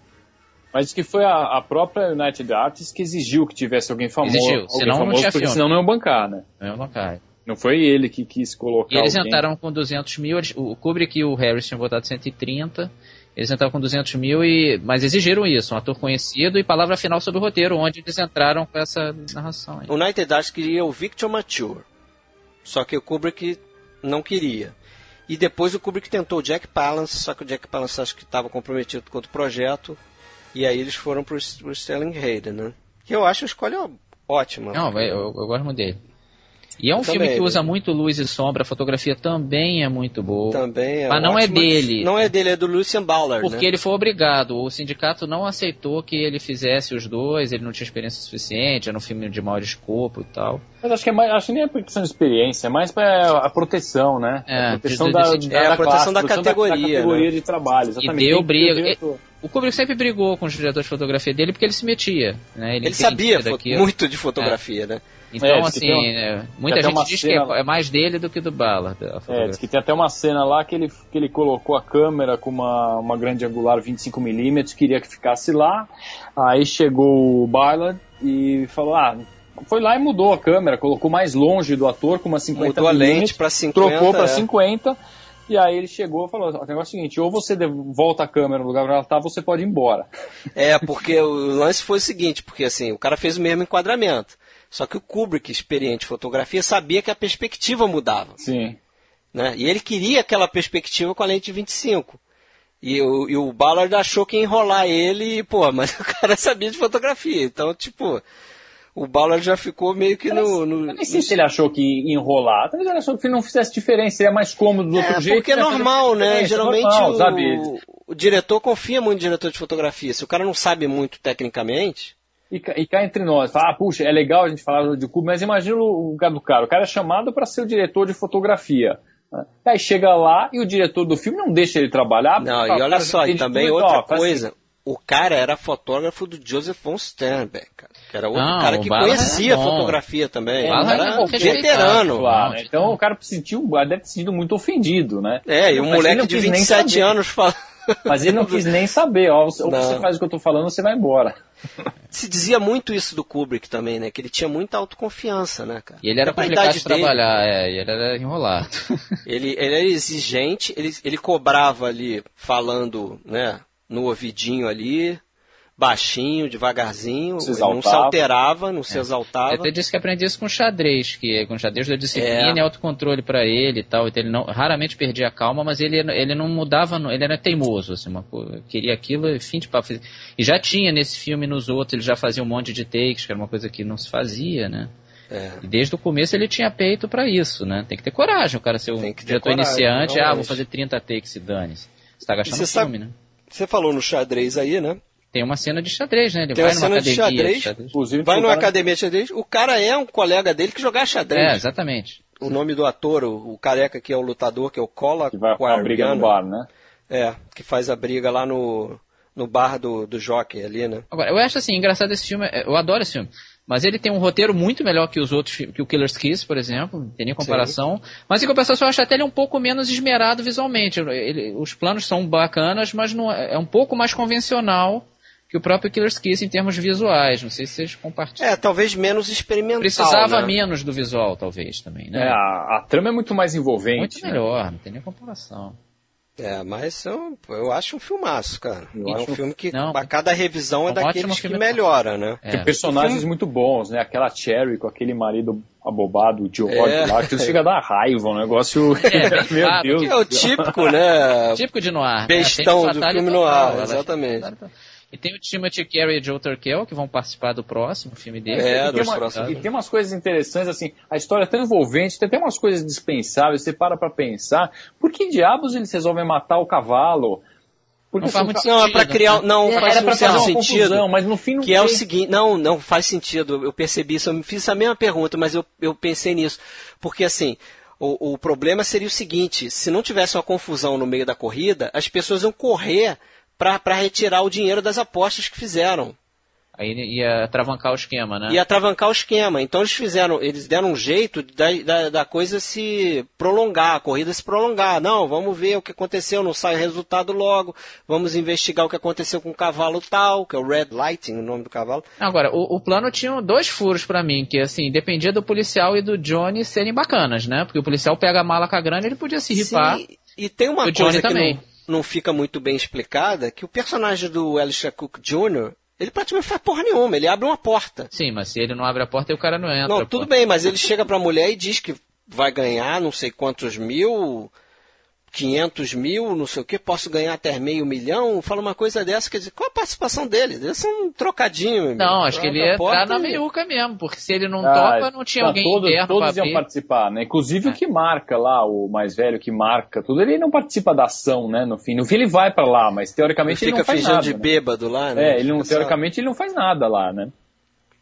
S7: Mas que foi a, a própria United Artists que exigiu que tivesse alguém famoso.
S6: Exigiu,
S7: alguém
S6: senão não
S7: famoso,
S6: tinha
S7: porque
S6: filme.
S7: senão não iam bancar, né?
S6: Não cai.
S7: Não foi ele que quis colocar
S6: E eles
S7: alguém.
S6: entraram com 200 mil, eles- o Kubrick e o Harris tinham votado 130, eles entraram com 200 mil, e, mas exigiram isso, um ator conhecido e palavra final sobre o roteiro, onde eles entraram com essa narração aí.
S5: O United Arts queria o Victor Mature. Só que o Kubrick não queria. E depois o Kubrick tentou o Jack Palance, só que o Jack Palance acho que estava comprometido com outro projeto. E aí eles foram pro, pro Sterling Hayden, né? Que eu acho a escolha ótima.
S6: Não, eu, eu, eu gosto muito dele. E é um
S5: Eu
S6: filme
S5: também,
S6: que usa
S5: né?
S6: muito luz e sombra, a fotografia também é muito boa.
S5: Também é
S6: Mas não é
S5: ótima.
S6: dele.
S5: Não é dele, é do Lucien Ballard,
S6: Porque
S5: né?
S6: ele foi obrigado, o sindicato não aceitou que ele fizesse os dois, ele não tinha experiência suficiente, era um filme de maior escopo e tal.
S7: Mas acho que é mais, acho que nem é por questão de experiência, é mais para a proteção, né?
S6: É,
S7: a proteção da, da,
S5: é, a
S7: da
S5: proteção
S7: classe,
S5: da
S7: proteção
S5: categoria,
S7: categoria
S5: né?
S7: de trabalho, exatamente.
S6: deu
S7: que ter
S6: briga. O Kubrick sempre brigou com os diretores de fotografia dele porque ele se metia. Né?
S5: Ele
S6: entendia
S5: sabia
S6: daquilo.
S5: muito de fotografia, né?
S6: Então,
S7: É,
S6: assim,
S7: tem um-
S6: é, muita gente
S7: uma
S6: diz
S7: cena-
S6: que é, é mais dele do que do Ballard.
S7: É, diz que tem até uma cena lá que ele, que ele colocou a câmera com uma, uma grande angular 25mm, queria que ficasse lá. Aí chegou o Ballard e falou: Ah, foi lá e mudou a câmera, colocou mais longe do ator com uma 50
S5: Mudou a lente
S7: milímetros,
S5: pra 50.
S7: trocou para
S5: é.
S7: 50. E aí ele chegou e falou: O negócio é o seguinte, ou você volta a câmera no lugar onde ela tá, você pode ir embora. <laughs>
S5: É, porque o lance foi o seguinte, porque assim, o cara fez o mesmo enquadramento. Só que o Kubrick, experiente em fotografia, sabia que a perspectiva mudava.
S7: Sim.
S5: Né? E ele queria aquela perspectiva com a lente de 25. E o, e o Ballard achou que ia enrolar ele, e, pô, mas <laughs> o cara sabia de fotografia. Então, tipo, o Ballard já ficou meio que no. no
S7: Eu nem sei se ele achou que enrolar. Talvez ele achou que não fizesse diferença, seria mais cômodo do
S5: É,
S7: outro jeito.
S5: porque é
S7: fazer
S5: normal, né?
S7: diferença,
S5: Geralmente
S7: normal,
S5: o,
S7: sabe?
S5: o diretor confia muito no diretor de fotografia. Se o cara não sabe muito tecnicamente,
S7: E, e cá entre nós, fala, ah, puxa, é legal a gente falar de Kubrick, mas imagina o lugar do cara. O cara é chamado para ser o diretor de fotografia. né? Aí chega lá e o diretor do filme não deixa ele trabalhar.
S5: Não, e olha só, e também outra coisa.
S7: assim.
S5: O cara era fotógrafo do Joseph von Sternberg, cara, que era outro
S6: Não,
S5: cara que conhecia
S6: bom.
S5: fotografia também.
S6: O Ballard
S5: era
S6: respeitado,
S5: veterano.
S7: Claro, né? Então o cara se sentiu, deve ter sido muito ofendido, né?
S5: É, e um
S7: Mas
S5: moleque
S7: não
S5: de
S7: quis nem
S5: 27
S7: saber.
S5: anos falando.
S7: Mas ele não quis nem saber, ó, você- ou <laughs>
S5: Não.
S7: você faz o que eu tô falando, ou você vai embora.
S5: Se dizia muito isso do Kubrick também, né? Que ele tinha muita autoconfiança, né, cara?
S6: E ele era complicado de
S5: dele,
S6: trabalhar, é, e ele era enrolado. <laughs>
S5: Ele, ele era exigente, ele, ele cobrava ali, falando, né, no ouvidinho ali, baixinho, devagarzinho, não se alterava, não
S6: É.
S5: se
S6: Eu
S5: exaltava.
S6: até disse que aprendi isso com xadrez, que com xadrez da disciplina
S5: É.
S6: e autocontrole pra ele e tal. Então ele não, raramente perdia a calma, mas ele, ele não mudava, ele era teimoso, assim, uma, queria aquilo e fim de papo. E já tinha nesse filme e nos outros, ele já fazia um monte de takes, que era uma coisa que não se fazia, né?
S5: É.
S6: E desde o começo ele tinha peito pra isso, né? Tem que ter coragem o cara ser um diretor
S5: coragem,
S6: iniciante, ah, vou fazer 30 takes e dane-se. Você tá gastando filme, né?
S5: Você falou no xadrez aí, né?
S6: Tem uma cena de xadrez, né? Ele
S5: Tem
S6: vai
S5: uma
S6: numa
S5: cena de
S6: academia
S5: xadrez.
S6: de xadrez.
S7: Inclusive,
S5: Vai numa
S7: cara-
S5: academia de xadrez, o cara é um colega dele que jogava xadrez.
S6: É, exatamente.
S5: O nome do ator, o, o careca que é o lutador, que é o Cola
S7: que vai com a briga no bar, né?
S5: É, que faz a briga lá no, no bar do, do Jockey ali, né?
S6: Agora, eu acho assim, engraçado esse filme, é, eu adoro esse filme, mas ele tem um roteiro muito melhor que os outros, que o Killer's Kiss, por exemplo, não tem nem comparação, mas em compensação eu acho até ele um pouco menos esmerado visualmente, Ele- os planos são bacanas, mas não, é é um pouco mais convencional que o próprio Killer's Kiss em termos visuais, não sei se vocês compartilham.
S5: É, talvez menos experimental.
S6: Precisava
S5: né?
S6: menos do visual, talvez, também, né?
S7: É, a, a trama é muito mais envolvente.
S6: muito
S7: né?
S6: melhor, não tem nem comparação.
S5: É, mas eu, eu acho um filmaço, cara.
S7: Eu
S5: é um filme que
S6: Não.
S5: a cada revisão é,
S6: um
S5: daqueles que melhora, né?
S6: É.
S7: Tem personagens
S5: filme-
S7: muito bons, né? Aquela Cherry com aquele marido abobado, o George
S5: É.
S7: lá, que chega a dar raiva, um negócio.
S6: É,
S7: Meu
S6: claro,
S7: Deus.
S5: Que é o típico, né?
S6: Típico de noir. né?
S5: Bestão
S6: Tem
S5: do filme
S6: total,
S5: noir, exatamente.
S6: E tem o Timothy Carey e Joe Turkel, que vão participar do próximo filme dele.
S5: É,
S7: E tem, uma-
S5: próximos.
S7: e tem umas coisas interessantes, assim, a história é tão envolvente, tem até umas coisas dispensáveis, você para pra pensar, por que diabos eles resolvem matar o cavalo? Porque
S6: Não faz
S7: assim,
S6: muito
S5: Não, é pra
S6: sentido.
S5: criar. Não,
S7: É,
S5: faz
S7: era
S5: um
S7: pra
S5: certo
S7: fazer uma
S5: sentido.
S7: confusão, mas no fim não
S5: Que é o
S7: tem.
S5: seguinte, não, não faz sentido. Eu percebi isso, eu me fiz essa mesma pergunta, mas eu, eu pensei nisso. Porque assim, o, o problema seria o seguinte: se não tivesse uma confusão no meio da corrida, as pessoas iam correr para retirar o dinheiro das apostas que fizeram.
S6: Aí ia travancar o esquema, né?
S5: E atravancar o esquema. Então eles fizeram, eles deram um jeito da, da, da coisa se prolongar, a corrida se prolongar. Não, vamos ver o que aconteceu, não sai o resultado logo. Vamos investigar o que aconteceu com o cavalo tal, que é o Red Lighting, o nome do cavalo.
S6: Agora, o, o plano tinha dois furos pra mim, que assim, dependia do policial e do Johnny serem bacanas, né? Porque o policial pega a mala com a grana e ele podia se ripar.
S5: Sim, e tem uma
S6: O Johnny
S5: coisa que
S6: também.
S5: não, não fica muito bem explicada, que o personagem do Alistair Cook Jr., ele praticamente faz porra nenhuma, ele abre uma porta.
S6: Sim, mas se ele não abre a porta, o cara não entra.
S5: Não, tudo bem, mas ele chega pra mulher e diz que vai ganhar não sei quantos mil, 500 mil, não sei o que, posso ganhar até meio milhão. Fala uma coisa dessa, quer dizer, qual a participação dele? Deve ser um trocadinho. meu
S6: Não,
S5: amigo.
S6: acho que ele ia
S5: porta
S6: entrar na
S5: e-
S6: meiuca mesmo, porque se ele não
S7: Ah,
S6: topa, não tinha
S7: tá,
S6: alguém
S7: todos,
S6: interno
S7: Todos iam
S6: abrir.
S7: participar, né? Inclusive
S6: É.
S7: o que marca lá, o mais velho que marca tudo, ele não participa da ação, né? No fim, no fim ele vai pra lá, mas
S5: Ele
S7: teoricamente ele,
S5: fica
S7: não faz
S5: fingindo
S7: nada.
S5: de
S7: né?
S5: bêbado lá, né?
S7: É, ele não,
S5: Fica só-
S7: teoricamente ele não faz nada lá, né?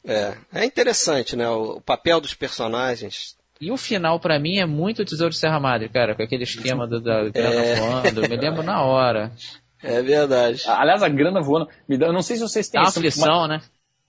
S5: É, é interessante, né? O, o papel dos personagens.
S6: E o final, pra mim, é muito Tesouro de Serra Madre, cara, com aquele esquema do, da grana
S5: É.
S6: voando. Eu me lembro na hora.
S5: É verdade.
S7: Aliás, a grana voando, me dá, eu não sei se vocês têm
S6: Dá
S7: isso,
S6: aflição, né?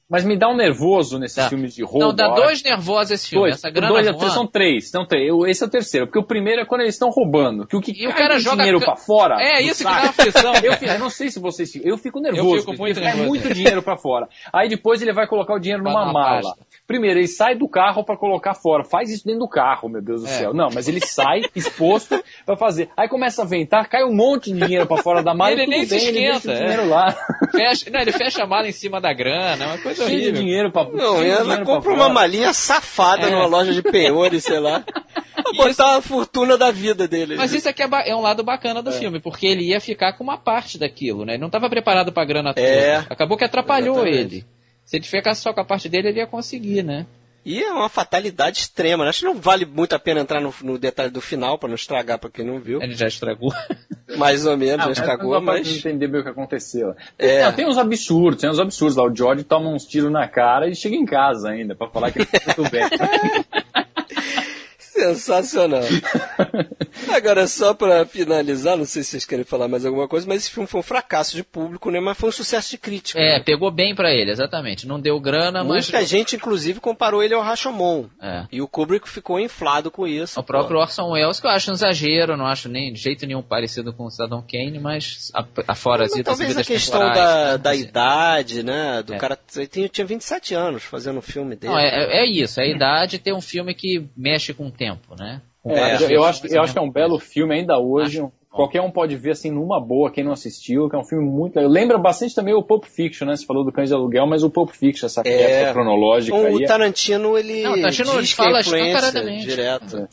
S7: Mas me dá um nervoso nesses
S6: Dá.
S7: filmes de roubo.
S6: Não, dá dois nervosos esse filme.
S7: Dois,
S6: Essa grana
S7: dois,
S6: voando.
S7: são três, são três. Eu- Esse é o terceiro, porque o primeiro é quando eles estão roubando, que o que
S6: E o cara joga
S7: dinheiro pra fora.
S6: É isso que
S7: saco.
S6: dá uma aflição.
S7: Eu, eu não sei se vocês eu fico nervoso.
S6: Eu fico muito
S7: porque é
S6: nervoso.
S7: muito dinheiro pra fora. Aí depois ele vai colocar o dinheiro numa mala.
S6: pasta.
S7: Primeiro, ele sai do carro pra colocar fora. Faz isso dentro do carro, meu Deus do
S6: É.
S7: céu. Não, mas ele sai <laughs> exposto pra fazer. Aí começa a ventar, cai um monte de dinheiro pra fora da mala
S6: Ele
S7: e tudo
S6: nem se
S7: bem, ele deixa
S6: esquenta, é.
S7: lá.
S6: Fecha, não, ele fecha a mala em cima da grana, é uma coisa
S7: Cheio de
S6: horrível.
S7: dinheiro pra
S5: Não,
S7: cheio de
S5: ela compra
S7: fora.
S5: uma malinha safada
S6: É.
S5: numa loja de penhores, sei lá. <laughs> Botar a fortuna da vida dele.
S6: Mas isso aqui é, ba- é um lado bacana do filme, porque ele ia ficar com uma parte daquilo, né? Ele não estava preparado pra grana toda.
S5: É.
S6: Acabou que atrapalhou
S5: Exatamente.
S6: ele. Se ele ficasse só com a parte dele, ele ia conseguir, né?
S5: E é uma fatalidade extrema. né? Acho que não vale muito a pena entrar no, no detalhe do final, pra não estragar pra quem não viu.
S6: Ele já estragou. <laughs>
S5: Mais ou menos,
S7: Ah,
S5: já
S7: mas
S5: estragou,
S7: não dá pra
S5: mas...
S7: entender bem o que aconteceu.
S5: É.
S7: Não, tem uns absurdos, tem uns absurdos lá. O George toma uns tiros na cara e chega em casa ainda, pra falar que tá tudo bem. <laughs>
S5: Sensacional. <laughs> Agora, só pra finalizar, não sei se vocês querem falar mais alguma coisa, mas esse filme foi um fracasso de público, né? Mas foi um sucesso de crítica.
S6: É,
S5: né?
S6: pegou bem pra ele, exatamente. Não deu grana, mas.
S5: Muita gente, inclusive, comparou ele ao Rashomon.
S6: É.
S5: E o Kubrick ficou inflado com isso.
S6: O próprio Orson Welles, que eu acho um exagero, não acho nem de jeito nenhum parecido com o Cidadão Kane, mas a, a fora
S5: Mas
S6: as
S5: talvez a questão da,
S6: né?
S5: da
S6: Mas-
S5: idade, né? Do
S6: É.
S5: cara. Ele tinha, tinha 27 anos fazendo um filme dele.
S6: Não, é, é- é isso, é a idade ter um filme que mexe com o tempo, né? Com
S7: É, eu, acho, eu acho que é um belo
S6: tempo.
S7: filme ainda hoje. Qualquer um pode ver assim numa boa, quem não assistiu, que é um filme muito legal. Lembra bastante também o Pulp Fiction, né? Você falou do Cães de Aluguel, mas o Pulp Fiction, essa
S5: É.
S7: cronológica
S5: Então,
S7: aí.
S5: o
S7: é-
S5: Tarantino, ele
S6: Não, o Tarantino
S5: diz
S6: fala
S5: que é influência
S6: escancaradamente.
S5: direto.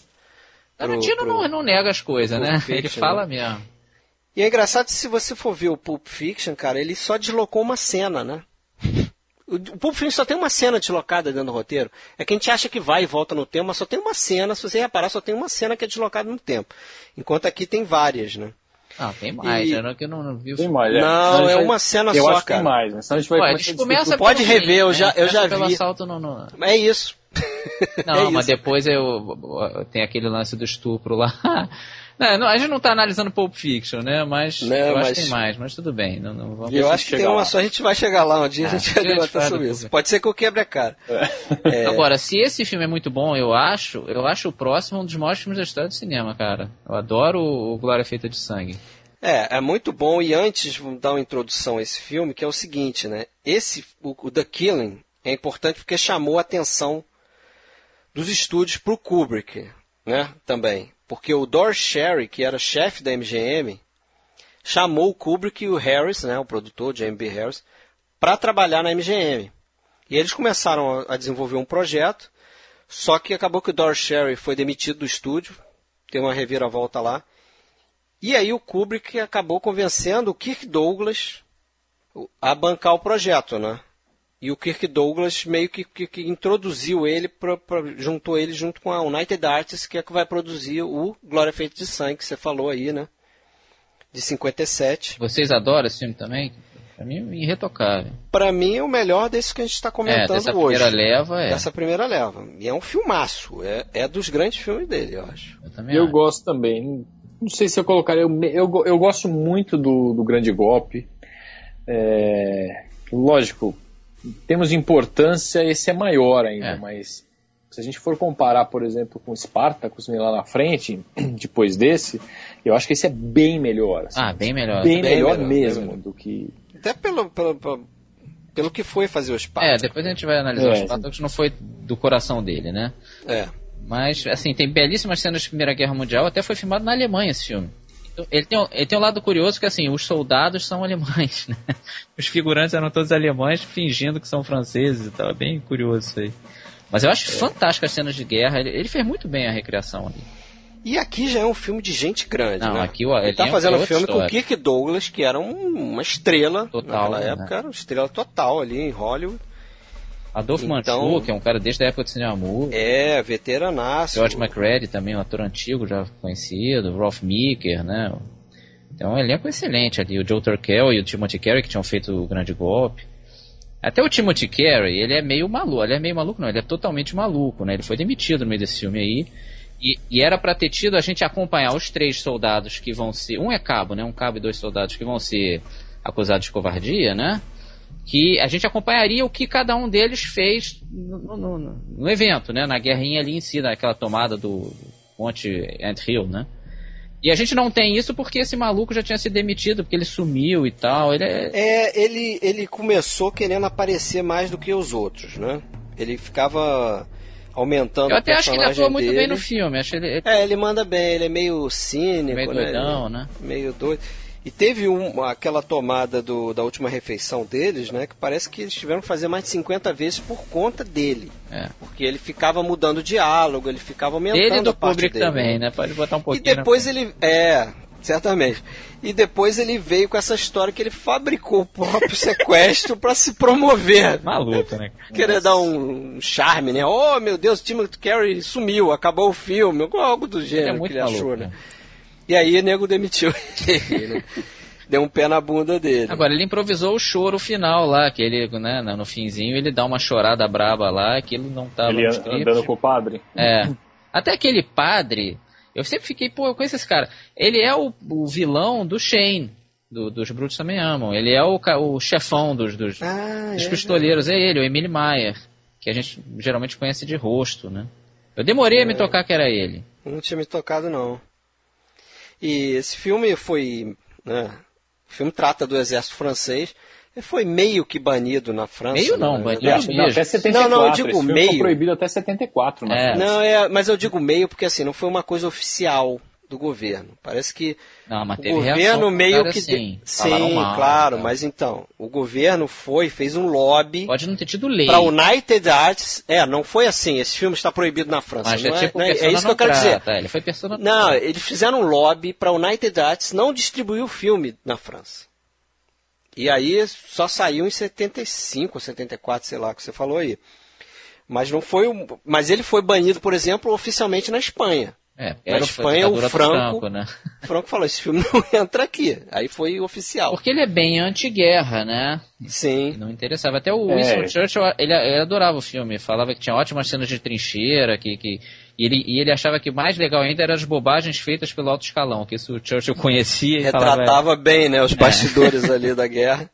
S6: Tarantino
S5: pro-
S6: não, não nega as coisas, né?
S5: Fiction,
S6: Ele fala mesmo.
S5: E é engraçado que se você for ver o Pulp Fiction, cara, ele só deslocou uma cena, né? O Pulp Fiction só tem uma cena deslocada dentro do roteiro. É que a gente acha que vai e volta no tempo, mas só tem uma cena, se você reparar, só tem uma cena que é deslocada no tempo. Enquanto aqui tem várias, né?
S6: Ah, tem mais,
S5: E-
S6: eu não, que eu não, não vi o
S7: Tem mais, é.
S5: Não,
S7: gente
S5: é uma cena
S7: eu
S5: só,
S7: acho que
S5: cara.
S7: tem mais, né? Senão a gente vai
S6: Ué,
S7: a
S6: eles
S7: discutir.
S6: começam
S5: Pode rever,
S6: fim,
S5: eu
S6: né?
S5: já- eu já
S6: Começa pelo
S5: vi.
S6: assalto no, no-
S5: É isso.
S6: Não, <laughs>
S5: É
S6: mas
S5: isso.
S6: depois eu, tem aquele lance do estupro lá. Não, não, a gente não tá analisando Pulp Fiction, né? Mas
S5: Não,
S6: eu acho
S5: mas-
S6: que tem mais, mas tudo bem. Não, não vamos...
S5: Eu acho que tem uma
S7: lá.
S5: só, a gente vai chegar lá um dia, a gente
S6: Ah,
S5: vai
S6: a gente
S5: debater
S6: fala
S5: sobre isso. Pode ser que eu quebre a cara. <laughs> É.
S6: Agora, se esse filme é muito bom, eu acho, eu acho o próximo um dos maiores filmes da história do cinema, cara. Eu adoro o Glória Feita de Sangue.
S5: É, é muito bom. E antes, vamos dar uma introdução a esse filme, que é o seguinte, né? Esse, o, o The Killing, é importante porque chamou a atenção dos estúdios para o Kubrick, né? Também. Porque o Dor Sherry, que era chefe da MGM, chamou o Kubrick e o Harris, né? O produtor, James B. Harris, para trabalhar na MGM. E eles começaram a- desenvolver um projeto, só que acabou que o Dor Sherry foi demitido do estúdio, tem uma reviravolta lá. E aí o Kubrick acabou convencendo o Kirk Douglas a bancar o projeto, né? E o Kirk Douglas meio que, que- que introduziu ele, pra, pra- juntou ele junto com a United Artists, que é que vai produzir o Glória Feita de Sangue, que você falou aí, né? De 57.
S6: Vocês adoram esse filme também? Pra mim, é irretocável.
S5: Pra mim é o melhor desse que a gente está
S6: É,
S5: comentando
S6: dessa
S5: hoje.
S6: primeira leva, é.
S5: Dessa primeira leva. E é um filmaço. É, é dos grandes filmes dele, eu acho.
S6: Eu também
S7: Eu
S6: acho.
S7: gosto também. Não sei se eu colocaria. Eu, eu, eu gosto muito do, do Grande Golpe. É, lógico, em termos de importância, esse é maior ainda,
S6: É.
S7: mas se a gente for comparar, por exemplo, com Spartacus lá na frente, <clears throat> depois desse, eu acho que esse é bem melhor. assim.
S6: Ah, bem melhor.
S7: bem,
S5: bem
S7: melhor,
S5: melhor,
S7: mesmo
S5: bem melhor.
S7: do que.
S5: Até pelo, pelo, pelo, pelo que foi fazer os
S6: É,
S5: pais.
S6: depois a gente vai analisar
S7: É,
S6: os Spartacus, não foi do coração dele, né?
S5: É.
S6: Mas, assim, tem belíssimas cenas de Primeira Guerra Mundial, até foi filmado na Alemanha esse filme. Ele tem, um- ele tem um lado curioso que, assim, os soldados são alemães, <laughs> né? Os figurantes eram todos alemães, fingindo que são franceses e tal. É bem curioso isso aí. Mas eu acho
S5: É.
S6: fantástico as cenas de guerra. Ele, ele fez muito bem a recriação ali.
S5: E aqui já é um filme de gente grande,
S6: Não,
S5: né?
S6: aqui o-
S5: ele
S6: ele
S5: tá fazendo um filme com o
S6: história.
S5: Kirk Douglas, que era um- uma estrela
S6: Total,
S5: naquela
S6: né?
S5: época, era uma estrela total ali em Hollywood.
S6: Adolfo
S5: Então-
S6: Manchu, que é um cara desde a época do cinema mudo.
S5: É, veteranaço.
S6: George McReady também, um ator antigo já conhecido. Ralph Meeker, né? Então é um elenco excelente ali. O Joe Turkel e o Timothy Carey, que tinham feito o grande golpe. Até o Timothy Carey, ele é meio maluco. Ele é meio maluco, não, ele é totalmente maluco, né? Ele foi demitido no meio desse filme aí. E, e era pra ter tido a gente acompanhar os três soldados que vão ser. Um é cabo, né? Um cabo e dois soldados que vão ser acusados de covardia, né? Que a gente acompanharia o que cada um deles fez no, no, no evento, né? Na guerrinha ali em si, naquela tomada do Monte Ant Hill, né? E a gente não tem isso porque esse maluco já tinha sido demitido, porque ele sumiu e tal. Ele é...
S5: é, ele, ele começou querendo aparecer mais do que os outros, né? Ele ficava aumentando
S6: Eu até acho que ele atua muito
S5: dele.
S6: bem no filme. Acho ele...
S5: É, ele manda bem, ele é meio cínico,
S6: Meio
S5: né?
S6: doidão, né?
S5: Meio doido. E teve um, aquela tomada do, da última refeição deles, né? Que parece que eles tiveram que fazer mais de 50 vezes por conta dele.
S6: É.
S5: Porque ele ficava mudando o diálogo, ele ficava aumentando
S6: Ele e do
S5: a parte
S6: público
S5: dele,
S6: também, né? Pode botar um
S5: E
S6: pouquinho. na-
S5: depois ele. É, certamente. E depois ele veio com essa história que ele fabricou o próprio <laughs> sequestro para se promover.
S6: Maluco, né?
S5: Querer dar um charme, né? Oh, meu Deus, Timothy Carey sumiu, acabou o filme, algo do
S6: Ele é
S5: gênero
S6: muito
S5: que ele
S6: maluco.
S5: achou, né?
S6: né?
S5: E aí o nego demitiu <laughs> ele. né? Deu um pé na bunda dele.
S6: Agora, ele improvisou o choro final lá, que ele, né, no finzinho, ele dá uma chorada braba lá, aquilo não tava
S7: Ele andando com o padre.
S6: É. Até aquele padre, eu sempre fiquei, pô, eu conheço esse cara. Ele é o, o vilão do Shane, do- dos Brutos Também Amam. Ele é o, o chefão dos, dos,
S5: Ah,
S6: dos
S5: é,
S6: pistoleiros, é ele, o Emily Mayer, que a gente geralmente conhece de rosto, né? Eu demorei
S5: É.
S6: a me tocar que era ele.
S5: Não tinha me tocado, não. E esse filme foi. Né, o filme trata do exército francês. Ele foi meio que banido na França.
S6: Meio não,
S5: na
S6: banido mesmo.
S7: Não, até 74.
S5: Não, não, eu digo meio.
S7: Foi proibido até 74, né?
S6: É.
S5: Não, é, mas eu digo meio porque assim, não foi uma coisa oficial do governo. Parece que
S6: Não, mas
S5: o governo meio que.
S6: sim.
S5: de-
S6: Falaram
S5: Sim,
S6: mal,
S5: claro,
S6: tá.
S5: mas então, o governo foi, fez um lobby
S6: Pode não ter tido lei.
S5: para United Arts. É, não foi assim, esse filme está proibido na França.
S6: Mas
S5: não
S6: é
S5: é,
S6: tipo
S5: não é, é isso que eu quero dizer.
S6: Ele foi persona não
S5: eles fizeram um lobby para United Arts não distribuir o filme na França. E aí só saiu em 75, 74, sei lá, que você falou aí. Mas não foi, mas ele foi banido, por exemplo, oficialmente na Espanha.
S6: É,
S5: Na Espanha, o
S6: do
S5: Franco-
S6: né? <laughs>
S5: Franco falou: esse filme não entra aqui. Aí foi oficial.
S6: Porque ele é bem anti-guerra, né?
S5: Sim.
S6: Não interessava. Até o
S7: É.
S6: Winston Churchill, ele, ele adorava o filme. Falava que tinha ótimas cenas de trincheira, que, que e ele, e ele achava que o mais legal ainda eram as bobagens feitas pelo alto escalão, que isso o Churchill conhecia e falava...
S5: Retratava bem, né, os bastidores <laughs> ali da guerra.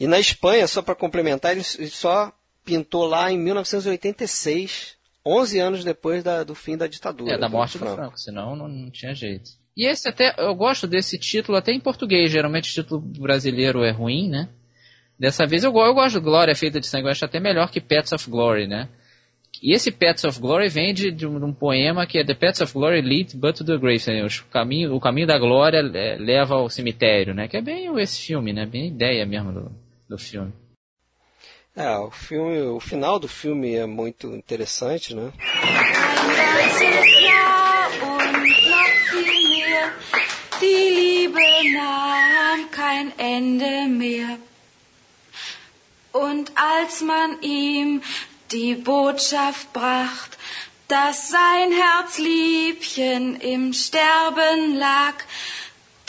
S5: E na Espanha, só para complementar, ele só pintou lá em 1986, 11 anos depois da- do fim da ditadura.
S6: É, da morte do Franco, senão não, não tinha jeito. E esse até, eu gosto desse título até em português, geralmente o título brasileiro é ruim, né? Dessa vez eu, eu gosto do Glória Feita de Sangue, eu acho até melhor que Pets of Glory, né? E esse Pets of Glory vem de, de um de um poema que é The Pets of Glory lead but to the grave, né? Os caminho, o caminho da glória é, leva ao cemitério, né? Que é bem esse filme, né? Bem a ideia mesmo do, do filme.
S5: É, o filme, o final do filme é muito interessante, né?
S8: Ein ganzes Jahr und noch viel mehr. Die Liebe nahm kein Ende mehr. Und als man ihm die Botschaft bracht, dass sein Herzliebchen im Sterben lag,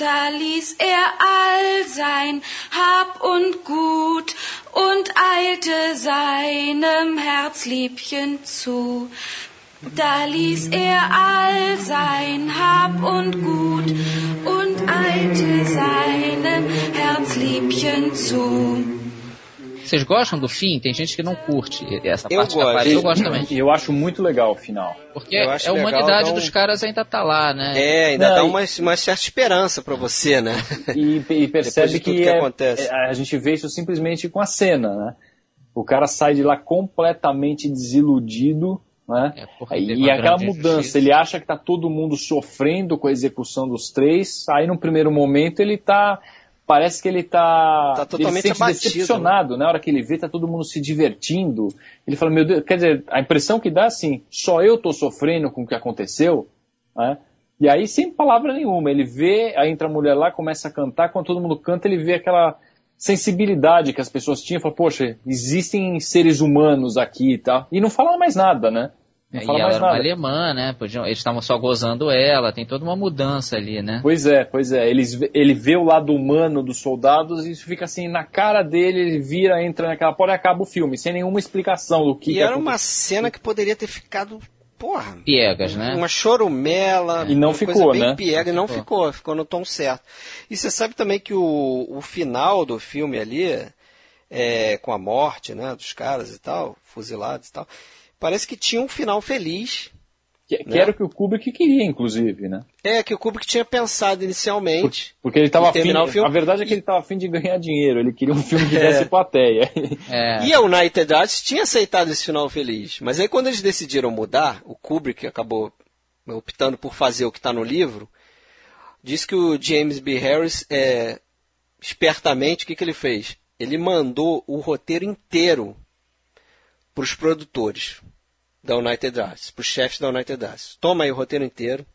S8: da ließ er all sein Hab und Gut und eilte seinem Herzliebchen zu. Da ließ er all sein Hab und Gut und eilte seinem Herzliebchen zu.
S6: Vocês gostam do fim? Tem gente que não curte essa
S5: Eu
S6: parte da
S5: gosto.
S6: parede. Eu gosto também.
S7: E eu acho muito legal o final.
S6: Porque
S5: Eu acho
S6: a
S5: legal
S6: humanidade
S5: um-
S6: dos caras ainda tá lá, né?
S5: É, ainda
S7: Não,
S5: dá
S7: e-
S5: uma, uma certa esperança para você, né? <laughs>
S7: E, e percebe
S5: de tudo
S7: que,
S5: que
S7: é-
S5: acontece.
S7: é- a gente vê isso simplesmente com a cena, né? O cara sai de lá completamente desiludido, né?
S6: É,
S7: e aquela mudança, ele acha que tá todo mundo sofrendo com a execução dos três, aí no primeiro momento ele tá parece que ele tá,
S5: Tá totalmente
S7: ele se
S5: abatido,
S7: decepcionado, né? Na hora que ele vê tá todo mundo se divertindo, ele fala, meu Deus, quer dizer, a impressão que dá assim, só eu tô sofrendo com o que aconteceu, né? E aí, sem palavra nenhuma, ele vê, aí entra a mulher lá, começa a cantar, quando todo mundo canta, ele vê aquela sensibilidade que as pessoas tinham, fala, poxa, existem seres humanos aqui e tal, e não fala mais nada, né? Não
S6: e
S7: fala
S6: ela
S7: mais
S6: era uma alemã, né? Podiam, eles estavam só gozando ela, tem toda uma mudança ali, né?
S7: Pois é, pois é. Eles, ele vê o lado humano dos soldados e isso fica assim, na cara dele, ele vira, entra naquela porta e acaba o filme, sem nenhuma explicação do que,
S5: E
S7: que
S5: era
S7: aconteceu.
S5: uma cena que poderia ter ficado, porra,
S6: Piegas, né?
S5: uma chorumela.
S7: E não
S5: uma
S7: ficou,
S5: coisa bem
S7: né?
S5: Piega, e não
S6: Ficou.
S5: ficou, ficou no tom certo. E você sabe também que o, o final do filme ali é, com a morte né, dos caras e tal, fuzilados e tal. Parece que tinha um final feliz.
S7: Que, que
S5: Né?
S7: era o que o Kubrick queria, inclusive, né?
S5: É, que o Kubrick tinha pensado inicialmente.
S7: Porque ele estava afim.
S5: terminar o filme-
S7: A verdade é que ele estava afim de ganhar dinheiro. Ele queria um filme que
S5: É. <laughs>
S7: desse plateia.
S6: É.
S5: E a United Arts tinha aceitado esse final feliz. Mas aí quando eles decidiram mudar, o Kubrick acabou optando por fazer o que está no livro, diz que o James B. Harris, é, espertamente, o que, que ele fez? Ele mandou o roteiro inteiro para os produtores da United Arts, para os chefes da United Arts. Toma aí o roteiro inteiro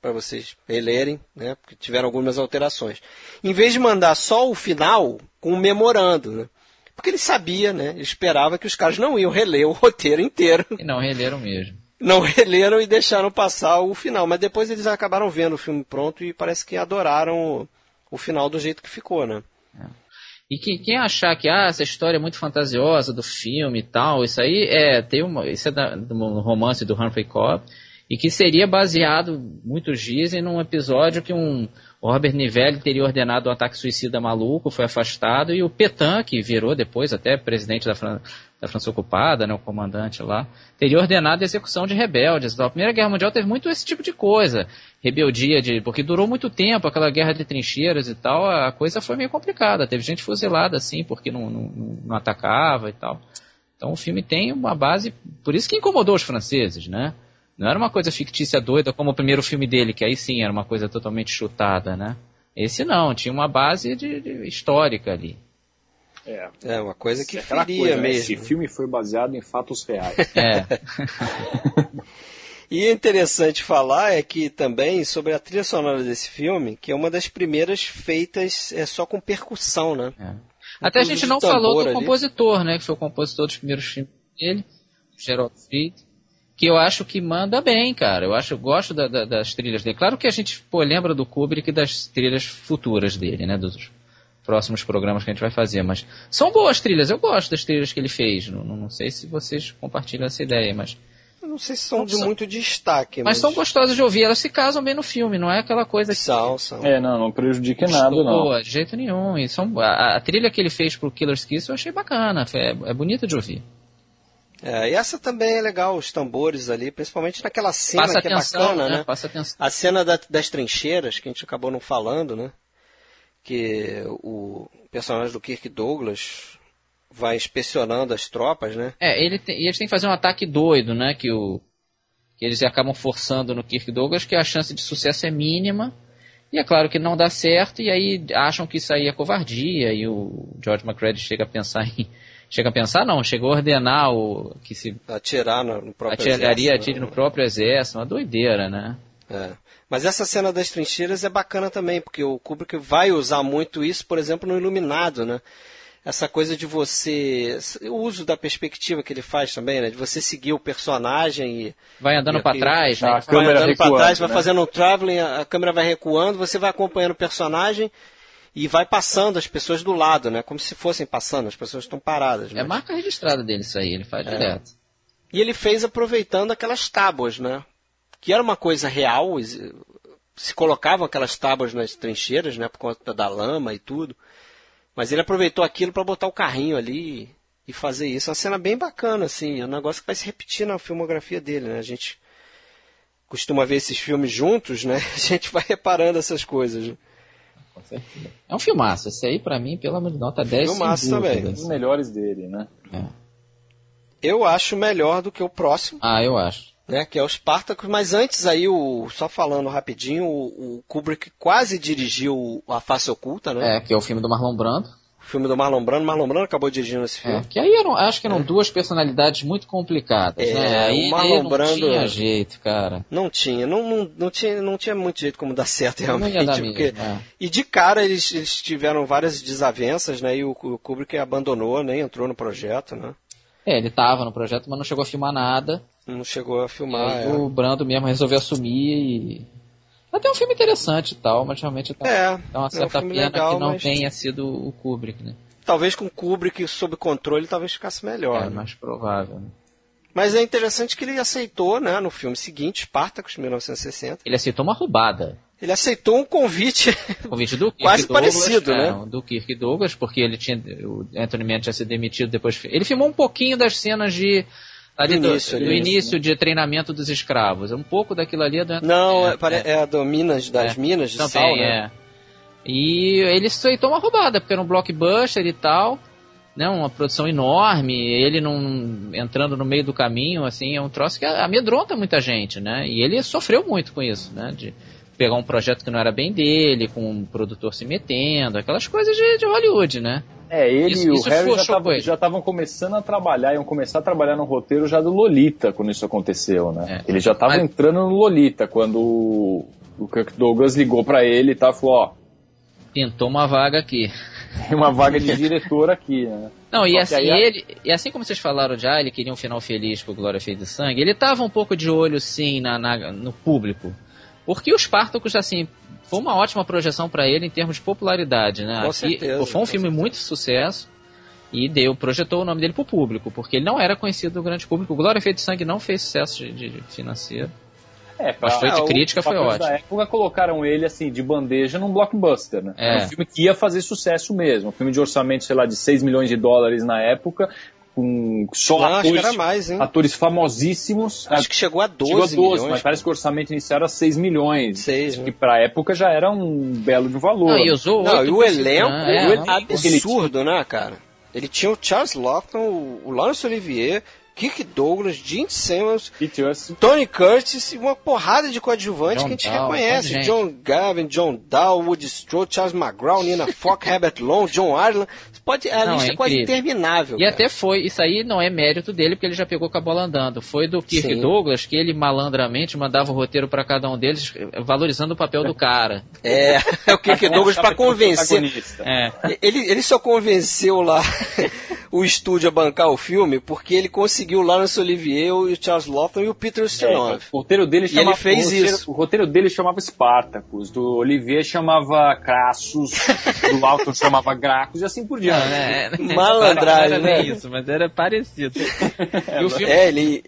S5: para vocês relerem, né? Porque tiveram algumas alterações. Em vez de mandar só o final com um memorando, né? Porque ele sabia, né? Ele esperava que os caras não iam reler o roteiro inteiro.
S6: E não releram mesmo.
S5: Não releram e deixaram passar o final. Mas depois eles acabaram vendo o filme pronto e parece que adoraram o, o final do jeito que ficou, né?
S6: E que, quem achar que ah, essa história é muito fantasiosa do filme e tal, isso aí é tem uma, isso é da, do romance do Humphrey Cobb e que seria baseado, muitos dizem, num episódio que um Robert Nivelli teria ordenado um ataque suicida maluco, foi afastado e o Petain, que virou depois até presidente da, Fran da França ocupada, né, o comandante lá, teria ordenado a execução de rebeldes. A Primeira Guerra Mundial teve muito esse tipo de coisa, rebeldia de, porque durou muito tempo, aquela guerra de trincheiras e tal, a coisa foi meio complicada. Teve gente fuzilada assim, porque não, não, não- atacava e tal. Então o filme tem uma base, por isso que incomodou os franceses, né? Não era uma coisa fictícia doida como o primeiro filme dele, que aí sim era uma coisa totalmente chutada, né? Esse não, tinha uma base de, de- histórica ali.
S7: É.
S5: É uma coisa que
S7: Aquela
S5: feria
S7: coisa, né?
S5: mesmo.
S7: Esse filme foi baseado em fatos reais. <laughs>
S6: É,
S5: E é interessante falar é que também sobre a trilha sonora desse filme, que é uma das primeiras feitas é só com percussão, né?
S6: Até a gente não falou do
S5: ali.
S6: compositor, né? Que foi o compositor dos primeiros filmes dele, Gerald Fried, que eu acho que manda bem, cara. Eu acho, eu gosto da- da- das trilhas dele. Claro que a gente pô, lembra do Kubrick e das trilhas futuras dele, né? Dos próximos programas que a gente vai fazer, mas são boas trilhas. Eu gosto das trilhas que ele fez. Não, não- sei se vocês compartilham essa ideia, mas
S5: Eu não sei se são
S6: Não
S5: de
S6: são.
S5: muito destaque,
S6: mas são gostosas de ouvir. Elas se casam bem no filme, não é aquela coisa que
S5: São, são.
S7: é, não, não prejudica nada, não.
S6: Boa, de jeito nenhum. E são, a, a trilha que ele fez pro Killer's Kiss eu achei bacana, é, é bonita de ouvir.
S5: É, e essa também é legal, os tambores ali, principalmente naquela cena
S6: Passa
S5: que
S6: atenção,
S5: é bacana,
S6: né?
S5: né?
S6: Passa atenção.
S5: A cena da- das trincheiras, que a gente acabou não falando, né? Que o personagem do Kirk Douglas vai inspecionando as tropas, né?
S6: É, ele tem, e eles têm que fazer um ataque doido, né? Que, o, que eles acabam forçando no Kirk Douglas, que a chance de sucesso é mínima. E é claro que não dá certo, e aí acham que isso aí é covardia, e o George McCready chega a pensar em. Chega a pensar, não, chegou a ordenar o que se
S5: Atirar no, no próprio
S6: atiraria,
S5: exército,
S6: atire
S5: né?
S6: no próprio exército, uma doideira, né?
S5: É. Mas essa cena das trincheiras é bacana também, porque o Kubrick vai usar muito isso, por exemplo, no Iluminado, né? Essa coisa de você. O uso da perspectiva que ele faz também, né? De você seguir o personagem e.
S6: Vai andando pra
S5: aqui-
S6: trás, né?
S7: Ah,
S5: vai andando para
S7: recuando,
S5: trás, vai
S7: né?
S5: fazendo um traveling, a a câmera vai recuando, você vai acompanhando o personagem e vai passando as pessoas do lado, né? Como se fossem passando, as pessoas estão paradas.
S6: É
S5: mas-
S6: marca registrada dele isso aí, ele faz direto.
S5: E ele fez aproveitando aquelas tábuas, né? Que era uma coisa real, se colocavam aquelas tábuas nas trincheiras, né? Por conta da lama e tudo. Mas ele aproveitou aquilo para botar o carrinho ali e fazer isso. É uma cena bem bacana, assim. É um negócio que vai se repetir na filmografia dele, né? A gente costuma ver esses filmes juntos, né? <laughs> A gente vai reparando essas coisas. né?
S6: Com certeza. É um filmaço, esse aí pra mim, pelo amor de Deus, nota 10
S5: Filmaço também.
S7: Um dos melhores dele, né?
S6: É.
S5: Eu acho melhor do que o próximo.
S6: Ah, eu acho.
S5: Né, que é o Spartacus, mas antes aí, o, só falando rapidinho, o, o Kubrick quase dirigiu A Face Oculta, né?
S6: É, que é o filme do Marlon Brando.
S5: O filme do Marlon Brando, Marlon Brando acabou dirigindo esse filme.
S6: É, que aí eram, acho que eram duas personalidades muito complicadas,
S5: É,
S6: né? Aí
S5: o Marlon
S6: não
S5: Brando-
S6: tinha jeito, cara.
S5: Não tinha, não, não, não tinha, não tinha muito jeito como dar certo
S6: Não
S5: realmente.
S6: ia dar mesmo,
S5: porque-
S6: é.
S5: E de cara eles, eles tiveram várias desavenças, né? E o, o Kubrick abandonou, nem entrou no projeto, né?
S6: É, ele tava no projeto, mas não chegou a filmar nada.
S5: Não chegou a filmar. é.
S6: o Brando mesmo resolveu assumir e. Até um filme interessante e tal, mas realmente dá,
S5: É,
S6: dá uma
S5: é um
S6: certa pena
S5: legal,
S6: que não
S5: mas-
S6: tenha sido o Kubrick, né?
S5: Talvez com o Kubrick sob controle, talvez ficasse melhor.
S6: É
S5: né?
S6: mais provável. Né?
S5: Mas é interessante que ele aceitou, né, no filme seguinte, Spartacus, 1960.
S6: Ele aceitou uma roubada.
S5: ele aceitou um convite,
S6: convite do <laughs> Kirk
S5: quase
S6: Douglas,
S5: parecido,
S6: é,
S5: né?
S6: Do Kirk Douglas, porque ele tinha. O Anthony Mann tinha sido demitido depois. Ele filmou um pouquinho das cenas de. Ali
S5: Do
S6: do,
S5: início,
S6: do
S5: ali,
S6: início de treinamento dos escravos. Um pouco daquilo ali é do
S5: Não, é, pare- é a do Minas, das
S6: É.
S5: Minas de
S6: Também,
S5: Sal, né?
S6: é. E ele aceitou uma roubada, porque era um blockbuster e tal, né? Uma produção enorme, ele não entrando no meio do caminho, assim, é um troço que amedronta muita gente, né? E ele sofreu muito com isso, né? De pegar um projeto que não era bem dele, com um produtor se metendo, aquelas coisas de, de Hollywood, né?
S7: É, ele
S6: Isso-
S7: e o
S6: isso
S7: Harry já estavam começando a trabalhar, iam começar a trabalhar no roteiro já do Lolita quando isso aconteceu, né?
S6: É.
S7: Ele já estava
S6: Mas-
S7: entrando no Lolita quando o, Kirk Douglas ligou pra ele e tá, falou, ó,
S6: Pintou uma vaga aqui.
S7: tem uma vaga de diretor aqui, né?
S6: Não, e assim,
S7: aí
S6: ele, e assim como vocês falaram já, ele queria um final feliz pro Glória Feita de Sangue, ele tava um pouco de olho, sim, na, na- no público. Porque os Spartacus, assim, foi uma ótima projeção pra ele em termos de popularidade, né?
S5: Com
S6: Aqui,
S5: certeza,
S6: foi um filme muito sucesso e deu, projetou o nome dele pro público, porque ele não era conhecido do grande público. O Glória Feita de Sangue não fez sucesso de, de financeiro.
S7: É, pra,
S6: Mas foi de
S7: o-
S6: crítica,
S7: os
S6: foi ótimo.
S7: da época colocaram ele assim de bandeja num blockbuster, né?
S6: É.
S7: Era um filme que ia fazer sucesso mesmo. Um filme de orçamento, sei lá, de 6 milhões de dólares na época, com só
S5: Não, acho que
S7: atores,
S5: era mais, hein?
S7: atores famosíssimos.
S5: Acho que chegou a 12
S7: Chegou a 12,
S5: milhões.
S7: mas parece que o orçamento inicial era 6 milhões.
S5: Seis, né?
S7: Que pra época já era um belo de valor.
S6: Não, e usou
S5: Não, e o elenco
S6: né? É,
S5: o
S6: não,
S5: absurdo, né, cara? Ele tinha o Charles Lawton, o- Laurence Olivier, Kirk Douglas, Gene Simmons. Tony Curtis e uma porrada de coadjuvantes
S6: John
S5: que a gente
S6: Dow,
S5: reconhece. John Gavin, John Dow, Woody Strode, Charles McGraw, Nina Fock, <laughs> Herbert Long, John Ireland. Pode, a
S6: Não,
S5: lista
S6: é
S5: é quase interminável.
S6: E
S5: cara.
S6: até foi, isso aí não é mérito dele, porque ele já pegou com a bola andando. Foi do Kirk
S5: Sim.
S6: Douglas que ele malandramente mandava o roteiro pra cada um deles, valorizando o papel do cara.
S5: É, <laughs> é o Kirk Douglas pra convencer.
S6: É.
S5: Ele, ele só convenceu lá <laughs> o estúdio a bancar o filme porque ele conseguiu o Laurence Olivier, o Charles Lawton e o Peter
S7: É,
S5: Ustinov.
S7: o roteiro dele
S5: E
S7: chamava,
S5: ele fez
S7: o roteiro,
S5: isso.
S7: O roteiro dele chamava Spartacus, do Olivier chamava Crassus, do Alton chamava Gracchus e assim por diante. <laughs>
S5: Malandragem,
S6: não era
S5: né?
S6: isso, mas era parecido. <laughs> e o filme
S5: É, ele,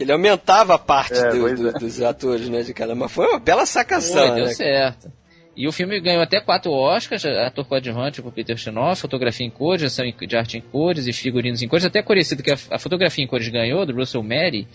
S5: ele aumentava a parte
S7: É,
S5: do- do-
S7: é.
S5: dos atores, né, de cada. Mas foi uma bela sacação,
S6: deu
S5: né?
S6: certo. E o filme ganhou até quatro Oscars, ator coadjuvante com Peter Ustinov, fotografia em cores, direção de arte em cores e figurinos em cores. Até conhecido que a, a fotografia em cores ganhou, do Russell Mary.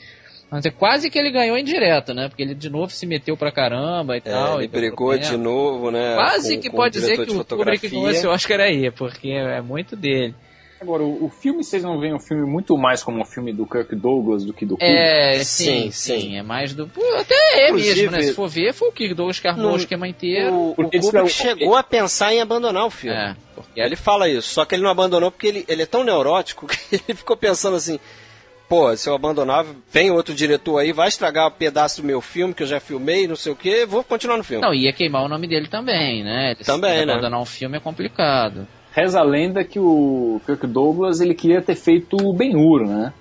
S6: Mas é quase que ele ganhou indireto, né? Porque ele de novo se meteu pra caramba e
S5: É,
S6: tal.
S5: ele
S6: e
S5: brigou de novo, né?
S6: Quase
S5: com-
S6: que
S5: com
S6: pode dizer que o Kubrick ganhou esse Oscar aí, porque é muito dele.
S7: Agora, o, o filme, vocês não veem o filme muito mais como um filme do Kirk Douglas do que do Kubrick?
S6: É,
S5: Sim,
S6: sim, sim. É mais do. Pô, até é
S5: Inclusive,
S6: mesmo, né? Se for ver, foi o Kirk Douglas que armou
S5: no-
S6: o esquema inteiro.
S5: O, o Kubrick
S7: é o-
S5: chegou a pensar em abandonar o filme.
S6: É, porque
S5: Ele fala isso, só que ele não abandonou porque ele, ele é tão neurótico <laughs> que ele ficou pensando assim: pô, se eu abandonar, vem outro diretor aí, vai estragar um pedaço do meu filme que eu já filmei, não sei o que, vou continuar no filme.
S6: Não, ia queimar o nome dele também, né? Ele
S5: Também,
S6: se
S5: né?
S6: abandonar um filme é complicado.
S7: Reza a lenda que o Kirk Douglas ele queria ter feito o Ben-Hur, né?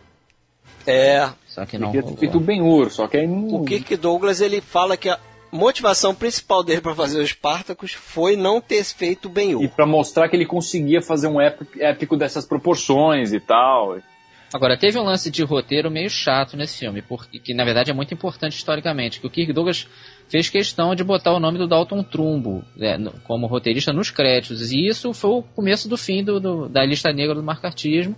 S5: É,
S6: Só que
S7: Ele
S6: não
S7: queria ter feito o Ben-Hur, só que aí não...
S5: o Kirk Douglas ele fala que a motivação principal dele para fazer os Spartacus foi não ter feito o Ben
S7: E pra mostrar que ele conseguia fazer um épico, épico dessas proporções e tal.
S6: Agora, teve um lance de roteiro meio chato nesse filme, porque que na verdade é muito importante historicamente, que o Kirk Douglas fez questão de botar o nome do Dalton Trumbo né, como roteirista nos créditos, e isso foi o começo do fim do, do- da lista negra do marcartismo.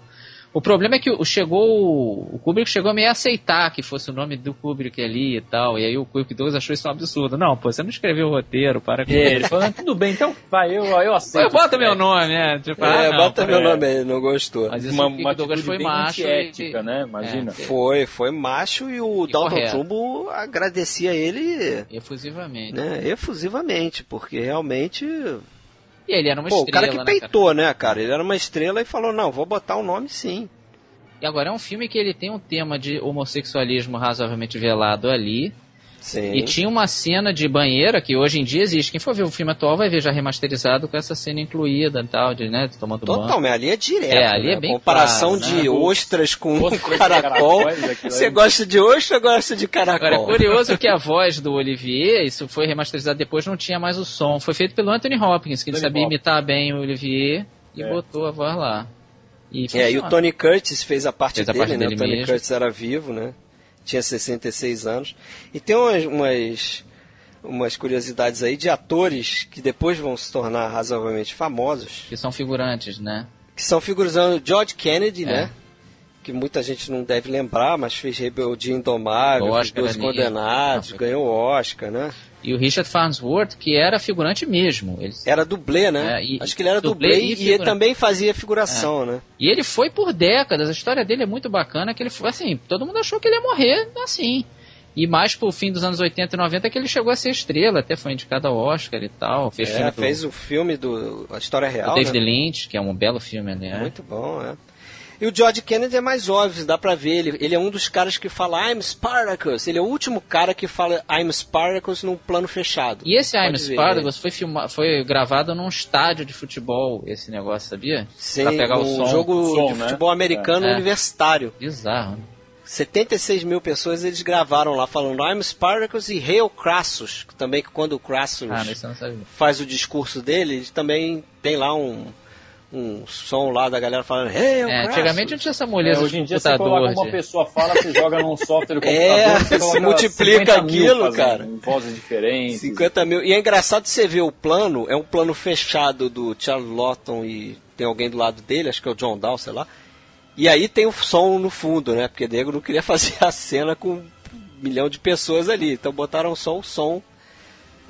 S6: O problema é que o, chegou, o Kubrick chegou a meio a aceitar que fosse o nome do Kubrick ali e tal, e aí o Kirk Douglas achou isso um absurdo. Não, pô, você não escreveu o roteiro, para com
S7: É, ele falou, "Ah, tudo bem, então vai, eu, eu aceito.
S6: Pô, Bota meu nome, é. Tipo,
S5: É,
S6: ah, não,
S5: bota meu
S7: é.
S5: nome aí, não gostou.
S6: Mas isso
S7: Uma,
S6: o
S7: uma
S6: Douglas foi
S7: bem
S6: macho. e-
S7: antiética, né? Imagina.
S6: É.
S5: Foi, foi macho e o
S6: E
S5: Dalton. Trumbo agradecia ele
S6: Efusivamente.
S5: né, efusivamente, porque realmente.
S6: E ele era uma
S5: Pô, o
S6: estrela,
S5: cara que
S6: né,
S5: peitou, né, cara? Ele era uma estrela e falou: não, vou botar um nome sim.
S6: E agora é um filme que ele tem um tema de homossexualismo razoavelmente velado ali.
S5: Sim.
S6: E tinha uma cena de banheira que hoje em dia existe. Quem for ver o filme atual vai ver já remasterizado com essa cena incluída e tal, de, né, tomando banho.
S5: Totalmente, ali é direto.
S6: É, ali
S5: né?
S6: é bem
S5: Comparação
S6: claro,
S5: de
S6: né?
S5: ostras com <laughs> caracol. Você gosta de ostra ou gosta de
S6: Agora, é
S5: caracol?
S6: curioso que a voz do Olivier, isso foi remasterizado depois, não tinha mais o som. Foi feito pelo Anthony Hopkins, que ele sabia
S7: Hopkins.
S6: imitar bem o Olivier e
S7: É.
S6: botou a voz lá. E,
S5: É, e o. Tony Curtis fez a parte
S6: Fez a
S5: dele,
S6: parte
S5: né?
S6: dele
S5: o Tony
S6: mesmo.
S5: Curtis era vivo, né? Tinha 66 anos. E tem umas, umas umas curiosidades aí de atores que depois vão se tornar razoavelmente famosos.
S6: Que são figurantes, né?
S5: Que são figuras George Kennedy,
S6: É.
S5: né? Que muita gente não deve lembrar, mas fez Rebeldia Indomável,
S6: O
S5: fez
S6: Oscar
S5: Dois
S6: ali.
S5: Condenados,
S6: Não,
S5: ganhou o Oscar, né?
S6: E o Richard Farnsworth, que era figurante mesmo. Ele,
S5: Era dublê, né?
S6: É, e-
S5: Acho que ele era
S6: dublê
S5: dublê,
S6: e
S5: e, ele também fazia figuração, né?
S6: E ele foi por décadas. A história dele é muito bacana, que ele foi assim, todo mundo achou que ele ia morrer assim. E mais pro fim dos anos 80 e 90 que ele chegou a ser estrela, até foi indicado ao Oscar e tal. Fez
S5: É,
S6: filme do,
S5: fez o filme do A História
S6: do
S5: Real,
S6: David
S5: né?
S6: Lynch, que é um belo filme, né?
S5: Muito bom, é. E o George Kennedy é mais óbvio, dá pra ver. Ele, ele é um dos caras que fala I'm Spartacus. Ele é o último cara que fala I'm Spartacus num plano fechado.
S6: E esse I'm
S5: Pode ver,
S6: Spartacus foi, filma, foi gravado num estádio de futebol, esse negócio, sabia?
S5: Sim,
S6: pra pegar o
S5: um
S6: som.
S5: jogo
S7: o som,
S5: de
S7: né?
S5: futebol americano
S6: É.
S5: universitário.
S6: Bizarro, né?
S5: 76 mil pessoas eles gravaram lá falando I'm Spartacus e Hail Crassus. Também que quando o Crassus
S6: Ah,
S5: faz o discurso dele, ele também tem lá um, um som lá da galera falando Hail
S6: É, antigamente não tinha essa
S7: É,
S6: moleza
S7: hoje em
S6: de
S7: dia você coloca uma
S6: de-
S7: pessoa fala, você joga num software do <laughs>
S5: É,
S7: computador, você
S5: multiplica
S7: 50 mil
S5: aquilo, cara.
S7: em vozes diferentes.
S5: 50 mil. E é engraçado você ver o plano, é um plano fechado do Charles Lawton e tem alguém do lado dele, acho que é o John Dow, sei lá. E aí tem o som no fundo, né? Porque nego não queria <laughs> fazer a cena com um milhão de pessoas ali. Então botaram só o som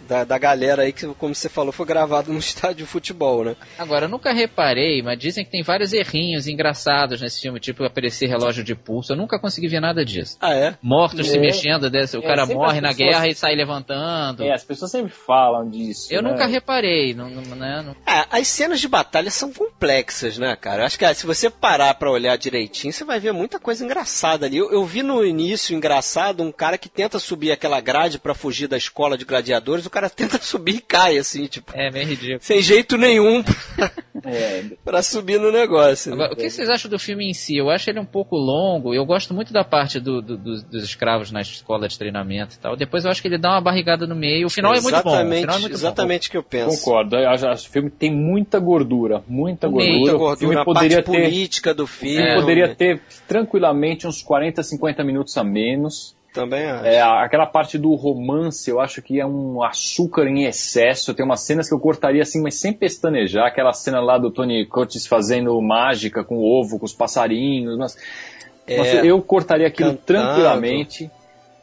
S5: da, da galera aí que, como você falou, foi gravado no <laughs> estádio de futebol, né?
S6: Agora, eu nunca reparei, mas dizem que tem vários errinhos engraçados nesse filme, tipo aparecer relógio de pulso. Eu nunca consegui ver nada disso.
S5: Ah, é?
S6: Mortos se
S7: É.
S6: mexendo, desse, o
S7: É,
S6: cara morre
S7: as
S6: na
S7: pessoas-
S6: guerra e sai levantando.
S7: É, as pessoas sempre falam disso.
S6: eu
S7: né?
S6: nunca reparei, não, não, né, não-
S5: É, as cenas de batalha são complexas, né, cara? Acho que ah, se você parar pra olhar direitinho, você vai ver muita coisa engraçada ali. Eu, eu vi no início, engraçado, um cara que tenta subir aquela grade pra fugir da escola de gladiadores, cara tenta <laughs> subir e cai, assim, tipo,
S6: É meio ridículo.
S5: sem jeito nenhum
S7: É, <laughs>
S5: pra subir no negócio. né?
S6: Agora, o que vocês acham do filme em si? Eu acho ele um pouco longo. Eu gosto muito da parte do- do- dos- dos escravos na escola de treinamento e tal. Depois eu acho que ele dá uma barrigada no meio. O final é muito bom. O é muito
S5: exatamente o que eu penso.
S7: concordo. Eu acho, o filme tem muita gordura. Muita
S6: Muita
S7: gordura.
S5: Muita
S7: O
S5: gordura,
S7: filme
S5: a
S7: poderia
S5: parte
S7: ter,
S5: política do
S7: o
S5: filme.
S7: filme poderia ter tranquilamente uns 40, 50 minutos a menos.
S5: Também acho.
S7: É, aquela parte do romance, eu acho que é um açúcar em excesso. Tem umas cenas que eu cortaria assim, mas sem pestanejar. Aquela cena lá do Tony Curtis fazendo mágica com o ovo, com os passarinhos. Mas,
S5: É,
S7: eu cortaria aquilo
S5: cantando.
S7: tranquilamente.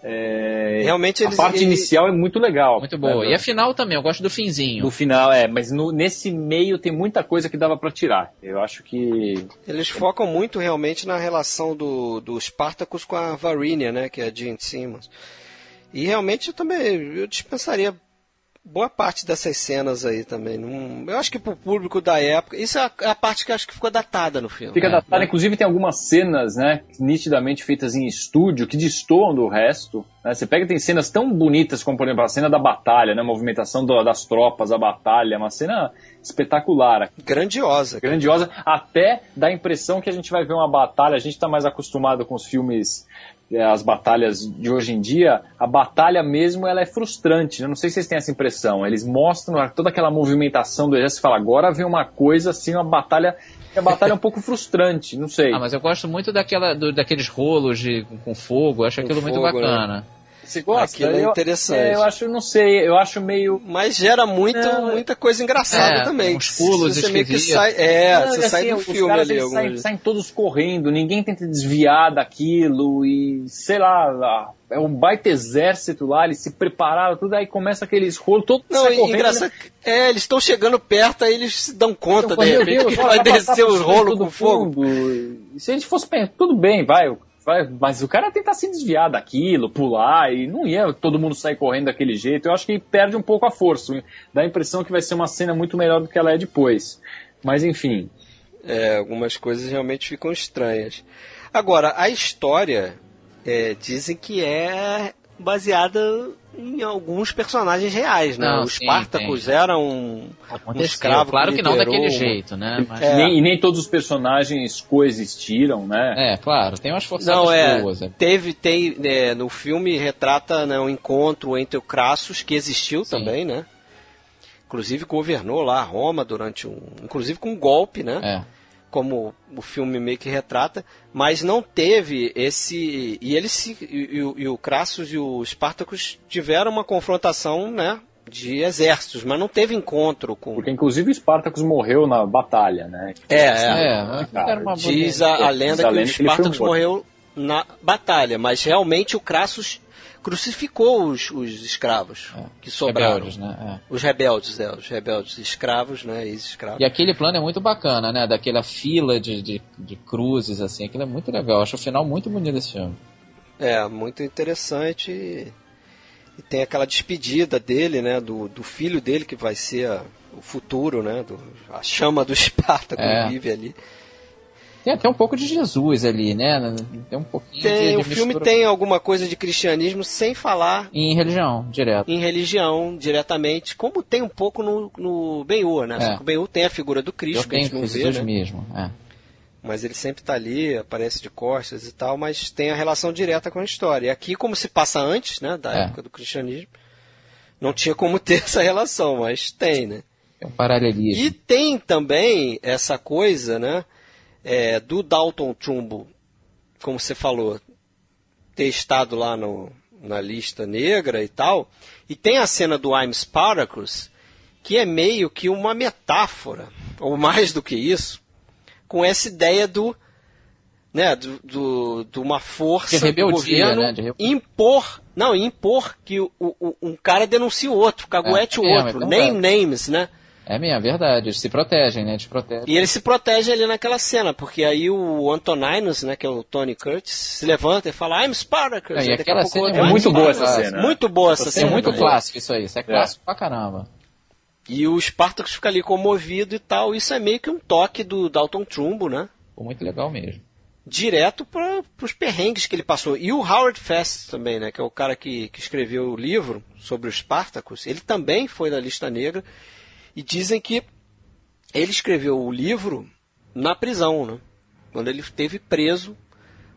S7: É,
S5: Realmente
S7: a
S5: eles-
S7: parte
S5: ele-
S7: inicial é muito legal.
S6: Muito boa.
S7: né?
S6: E a final também, eu gosto do finzinho.
S7: No final, é, mas no- nesse meio tem muita coisa que dava pra tirar. Eu acho que.
S5: Eles focam muito realmente na relação do, do Spartacus com a Varinia, né? Que é a Jean Simmons. E realmente eu também eu dispensaria boa parte dessas cenas aí também. Não, eu acho que pro público da época. Isso é a, é a parte que eu acho que ficou datada no filme.
S7: Fica
S5: né?
S7: inclusive tem algumas cenas, né, nitidamente feitas em estúdio, que destoam do resto. né? Você pega e tem cenas tão bonitas como, por exemplo, a cena da batalha, né, a movimentação do- das tropas, a batalha, uma cena espetacular,
S5: Grandiosa. cara.
S7: grandiosa, até dá a impressão que a gente vai ver uma batalha, a gente está mais acostumado com os filmes, as batalhas de hoje em dia, a batalha mesmo ela é frustrante, né? não sei se vocês têm essa impressão, eles mostram toda aquela movimentação do exército e fala, agora vem uma coisa assim, uma batalha, a batalha é um pouco frustrante, não sei.
S6: Ah, mas eu gosto muito daquela, do- daqueles rolos de, com fogo, eu acho
S5: Com
S6: aquilo muito
S5: fogo, né?
S7: Você gosta?
S5: Aquilo é
S7: Eu-
S5: interessante.
S7: é, eu acho, não sei, eu acho meio.
S5: Mas gera muito,
S7: Não,
S5: muita coisa engraçada
S6: É,
S5: também.
S6: uns pulos
S5: você meio que sai, é,
S7: Não,
S5: você
S7: assim,
S5: sai do
S7: os
S5: filme
S7: caras,
S5: ali.
S7: saem, saem todos correndo, ninguém tenta desviar daquilo e, sei lá, é um baita exército lá, eles se prepararam, tudo, aí começa aqueles rolos, todo
S5: Não,
S7: sai correndo.
S5: engraçado, que- é, eles estão chegando perto, aí eles se dão conta,
S7: Então,
S5: de repente,
S7: Deus,
S5: que vai descer os rolos com fogo.
S7: se a gente fosse pensar, tudo bem, vai, mas o cara tentar se desviar daquilo, pular, e não ia todo mundo sair correndo daquele jeito. Eu acho que perde um pouco a força. Dá a impressão que vai ser uma cena muito melhor do que ela é depois. Mas enfim.
S5: É, algumas coisas realmente ficam estranhas. Agora, a história, é, dizem que é baseada em alguns personagens reais, né?
S6: Não,
S5: o
S6: sim,
S5: Spartacus era um, um escravo
S6: claro que não
S5: liderou
S6: daquele
S5: uma-
S6: jeito, né? Mas-
S5: É.
S7: Nem, e nem todos os personagens coexistiram, né?
S6: É, claro, tem umas forçadas
S5: Não, é.
S6: boas. é.
S5: Teve, tem, é, no filme retrata né, um encontro entre o Crassus, que existiu
S6: Sim.
S5: também, né? Inclusive governou lá Roma durante um. Inclusive com um golpe, né?
S6: É.
S5: como o filme meio que retrata, mas não teve esse e eles se, e, e, o- e o Crassus e o Spartacus tiveram uma confrontação, né, de exércitos, mas não teve encontro com
S7: Porque inclusive o Spartacus morreu na batalha, né?
S5: é, é.
S6: É,
S5: Diz a, a lenda
S7: Diz a
S5: que o
S7: lenda que ele foi
S5: Spartacus
S7: morto.
S5: morreu na batalha, mas realmente o Crassus crucificou os, os escravos que sobraram.
S6: rebeldes, né? É.
S5: Os rebeldes, é, os rebeldes escravos, né, ex-escravos.
S6: E aquele plano é muito bacana, né? Daquela fila de, de, de cruzes, assim. Aquilo é muito legal. Acho o final muito bonito desse filme.
S5: É, muito interessante. E, tem aquela despedida dele, né, do, do filho dele que vai ser a- o futuro, né, do, a chama do <laughs> Espartaco
S6: É.
S5: vive ali.
S6: Tem até um pouco de Jesus ali, né? Tem um pouquinho
S5: Tem,
S6: de,
S5: o
S6: de
S5: filme
S6: mistura
S5: tem alguma coisa de cristianismo sem falar
S6: Em religião, direto.
S5: em religião diretamente, como tem um pouco no, no Ben-Hur, né?
S6: É.
S5: O Ben-Hur tem a figura do
S6: Eu
S5: Cristo, que a gente não vê,
S6: Jesus
S5: né?
S6: mesmo. É.
S5: Mas ele sempre tá ali, aparece de costas e tal, mas tem a relação direta com a história. E aqui, como se passa antes, né, da
S6: É.
S5: época do cristianismo, não tinha como <laughs> ter essa relação, mas tem, né?
S6: É um paralelismo.
S5: E tem também essa coisa, né, é, do Dalton Trumbo, como você falou, ter estado lá no, na lista negra e tal. E tem a cena do I'm Spartacus, que é meio que uma metáfora, ou mais do que isso, com essa ideia do né, do, do, de uma força
S6: De rebeldia,
S5: do governo
S6: né, de
S5: impor, não, impor que o, o- um cara denuncia o outro, caguete
S6: É,
S5: o
S6: é,
S5: outro,
S6: é
S5: name names, né?
S6: É mesmo, é verdade. Eles se protegem, né? Eles se protegem.
S5: E ele se protege ali naquela cena, porque aí o Antoninus, né, que é o Tony Curtis, se levanta e fala, I'm Spartacus.
S6: Não, e aquela
S5: pouco
S6: cena
S5: o
S6: é
S7: É
S5: "I'm
S7: muito boa essa
S5: Spartacus."
S7: cena.
S5: Muito boa essa
S7: Essa
S6: É
S5: cena.
S6: muito
S5: também.
S6: clássico isso aí. Isso é clássico pra caramba.
S5: E o Spartacus fica ali comovido e tal. Isso é meio que um toque do Dalton Trumbo, né?
S6: Muito legal mesmo.
S5: direto para os perrengues que ele passou. E o Howard Fest também, né, que é o cara que, que escreveu o livro sobre os Spartacus, ele também foi na lista negra e dizem que ele escreveu o livro na prisão, né, quando ele esteve preso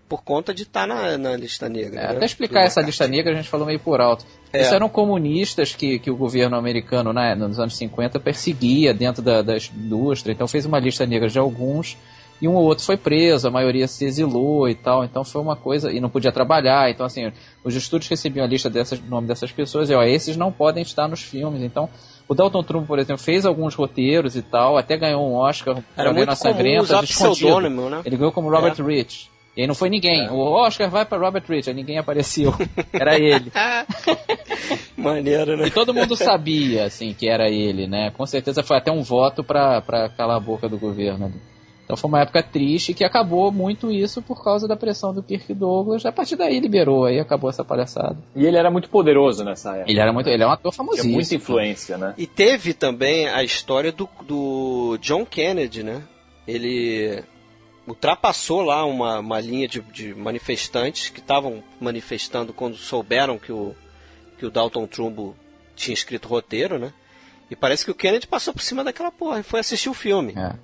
S5: por conta de estar na, na lista negra.
S6: É,
S5: né,
S6: até explicar
S5: do
S6: essa lista negra, a gente falou meio por alto.
S5: É.
S6: Isso eram comunistas que, que o governo americano, né, nos anos 50, perseguia dentro da, da indústria. Então fez uma lista negra de alguns e um ou outro foi preso, a maioria se exilou e tal. Então foi uma coisa. E não podia trabalhar. Então, assim, os estúdios recebiam a lista dessas, do nome dessas pessoas e, ó, esses não podem estar nos filmes. Então. O Dalton Trumbo, por exemplo, fez alguns roteiros e tal, até ganhou um Oscar por
S5: Era
S6: Arena
S5: muito comum
S6: Sangrenta, escondido.
S5: né?
S6: Ele ganhou como Robert
S5: É.
S6: Rich. E aí não foi ninguém. O Oscar vai para Robert Rich, aí ninguém apareceu. <laughs> Era ele. <laughs>
S5: Maneiro, né?
S6: E todo mundo sabia, assim, que era ele, né? Com certeza foi até um voto pra, pra calar a boca do governo. Então foi uma época triste que acabou muito isso por causa da pressão do Kirk Douglas. A partir daí liberou, aí acabou essa palhaçada.
S7: E ele era muito poderoso nessa época.
S6: Ele era muito, ele é um ator
S7: Tinha
S6: famosíssimo.
S7: muita influência, né?
S5: E teve também a história do, do John Kennedy, né? Ele ultrapassou lá uma, uma linha de, de manifestantes que estavam manifestando quando souberam que o, que o Dalton Trumbo tinha escrito roteiro, né? E parece que o Kennedy passou por cima daquela porra e foi assistir o filme.
S6: É.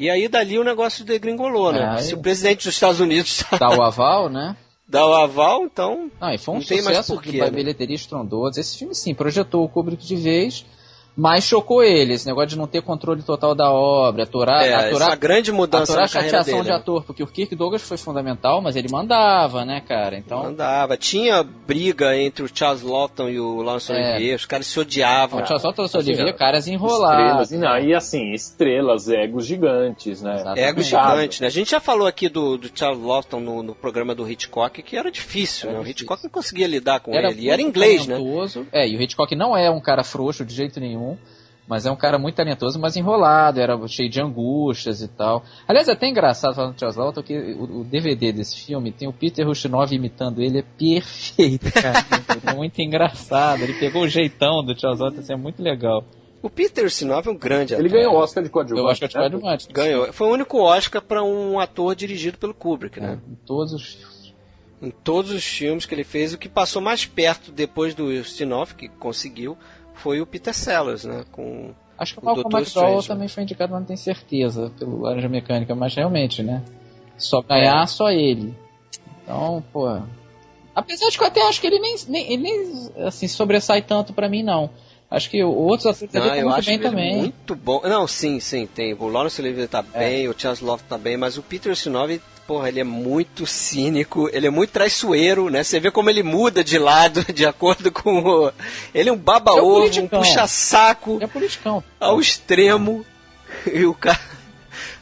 S5: E aí dali o negócio degringolou, né?
S6: É, aí-
S5: Se o presidente dos Estados Unidos
S6: Dá o aval, né? <laughs>
S5: dá o aval, então
S6: Não, e foi um
S5: Não tem mais
S6: sucesso
S5: porquê,
S6: de
S5: né?
S6: bilheteria estrondoso. Esse filme, sim, projetou o Kubrick de vez, mas chocou ele. Esse negócio de não ter controle total da obra, aturar,
S5: é,
S6: aturar,
S5: essa grande mudança
S6: aturar a
S5: na carreira
S6: chateação
S5: dele.
S6: de ator, porque o Kirk Douglas foi fundamental, mas ele mandava, né, cara? Então,
S5: Andava. Tinha briga entre o Charles Lawton e o Lawrence
S6: É.
S5: Olivier, os caras se odiavam.
S6: o Charles Otto Olivier,
S7: Assim,
S6: caras
S7: Estrelas,
S6: enrolados.
S7: e, não, e assim, estrelas, egos gigantes, né?
S6: Exato.
S5: Ego
S7: Complicado.
S5: gigante, né? A gente já falou aqui do, do Charles Lawton no, no programa do Hitchcock, que era difícil,
S6: Era
S5: né? O
S6: difícil.
S5: Hitchcock não conseguia lidar com
S6: Era
S5: ele. E era inglês, né?
S6: É, e o Hitchcock não é um cara frouxo de jeito nenhum, mas é um cara muito talentoso, mas enrolado, era cheio de angústias e tal. Aliás, é até engraçado falando de Charles Lawton que o, o DVD desse filme tem o Peter Ustinov imitando ele, é perfeito, cara. é muito engraçado. Ele pegou o jeitão do Charles Lawton, assim, é muito legal.
S5: O Peter Ustinov é um grande ator.
S7: Ele ganhou o Oscar de coadjuvante.
S6: Eu acho que é de
S7: né?
S6: coadjuvante.
S5: Ganhou. Foi o único Oscar para um ator dirigido pelo Kubrick,
S6: É,
S5: né?
S6: em todos os filmes.
S5: Em todos os filmes que ele fez, o que passou mais perto depois do Ustinov, que conseguiu, foi o Peter Sellers, né? Com
S6: Acho que o Malcolm. McDowell
S5: Strange,
S6: também foi indicado, mas não tenho certeza, pelo Laranja Mecânica, mas realmente, né? Só ganhar só ele. Então, pô. Apesar de que eu até acho que ele nem, nem, ele nem assim, sobressai tanto pra mim, não. Acho que outros atores
S5: Não,
S6: estão
S5: eu
S6: muito
S5: acho
S6: bem
S5: ele
S6: também.
S5: muito bom. Não, sim, sim, tem. O Lawrence Olivier tá bem, o Charles Love tá bem, mas o Peter Ustinov, porra, ele é muito cínico, ele é muito traiçoeiro, né? Você vê como ele muda de lado <laughs> de acordo com o... Ele é um
S6: É um
S5: baba-ovo, um
S6: politicão.
S5: puxa-saco
S6: É politicão.
S5: ao extremo. E o cara...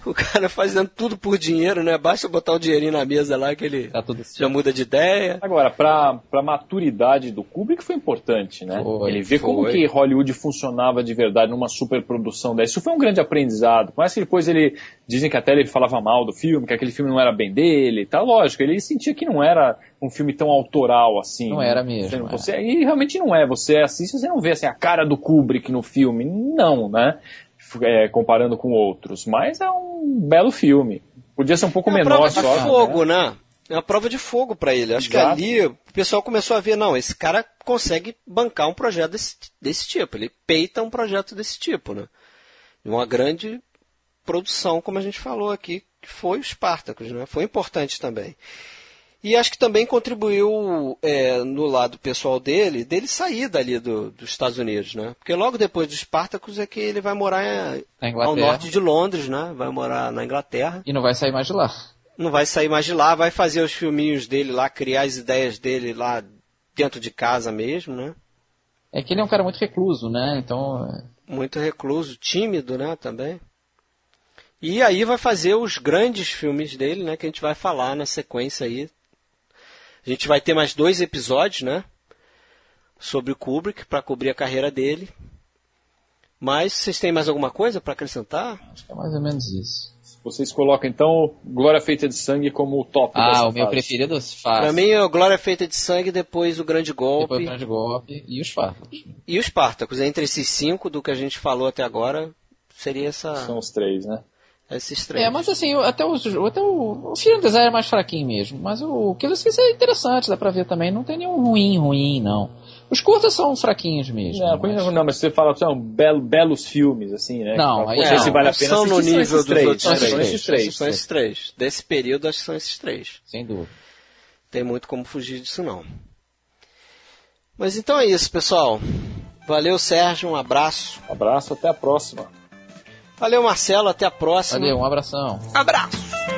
S5: O cara fazendo tudo por dinheiro, né? Basta botar o dinheirinho na mesa lá que ele
S6: Tá tudo
S5: já muda de ideia.
S7: Agora, pra, pra maturidade do Kubrick foi importante, né?
S6: Foi,
S7: ele vê como
S5: foi.
S7: que Hollywood funcionava de verdade numa superprodução dessa. Isso foi um grande aprendizado. Por mais que depois ele, dizem que até ele falava mal do filme, que aquele filme não era bem dele, tá lógico, ele sentia que não era um filme tão autoral assim.
S6: Não
S7: né?
S6: era mesmo,
S7: Você, não-
S6: é.
S7: você- e realmente não é. Você assiste, você não vê assim, a cara do Kubrick no filme. Não, né? É, comparando com outros. Mas é um belo filme. Podia ser um pouco
S5: É uma
S7: menor
S5: prova de
S7: só. né?
S5: fogo, né? É uma prova de fogo pra ele. Acho
S7: Exato.
S5: que ali o pessoal começou a ver, não, esse cara consegue bancar um projeto desse, desse tipo. Ele peita um projeto desse tipo, né? Uma grande produção, como a gente falou aqui, que foi o Spartacus, né? Foi importante também. E acho que também contribuiu é, no lado pessoal dele, dele sair dali do- dos Estados Unidos, né? Porque logo depois do Spartacus é que ele vai morar em-
S6: Na
S5: ao norte de Londres, né? Vai morar na Inglaterra
S6: E não vai sair mais de lá.
S5: não vai sair mais de lá, vai fazer os filminhos dele lá, criar as ideias dele lá dentro de casa mesmo, né?
S6: É que ele é um cara muito recluso, né? Então, é,
S5: Muito recluso, tímido, né, também. E aí vai fazer os grandes filmes dele, né, que a gente vai falar na sequência aí. A gente vai ter mais dois episódios, né, sobre o Kubrick para cobrir a carreira dele. Mas vocês têm mais alguma coisa para acrescentar?
S6: acho que é mais ou menos isso.
S7: Vocês colocam então Glória Feita de Sangue como o top
S6: Ah,
S7: dessa
S6: o meu
S7: fase.
S6: preferido é
S5: Para
S6: fácil.
S5: mim, é o Glória Feita de Sangue, depois o Grande Golpe.
S6: Depois o grande golpe e os Spartacus.
S5: E os Spartacus, entre esses cinco do que a gente falou até agora, seria essa,
S7: São os três, né?
S5: Esses três.
S6: É, mas assim, até, os, até o, o filme design é mais fraquinho mesmo. Mas o Killer Space é interessante, dá pra ver também. Não tem nenhum ruim, ruim, não. Os curtas são fraquinhos mesmo.
S7: Não,
S6: mas-
S7: não, mas você fala, são belo, belos filmes, assim, né?
S6: Não, aí não,
S7: vale a pena
S5: são no nível
S7: são esses
S5: dos
S7: três,
S5: outros
S7: né?
S5: três.
S7: São esses três.
S5: São esses três. Desse período, acho que são esses três.
S6: Sem dúvida.
S5: Tem muito como fugir disso, não. Mas então é isso, pessoal. Valeu, Sérgio. Um abraço.
S7: Abraço, até a próxima.
S5: Valeu, Marcelo. Até a próxima.
S6: Valeu, um abração.
S5: Abraço.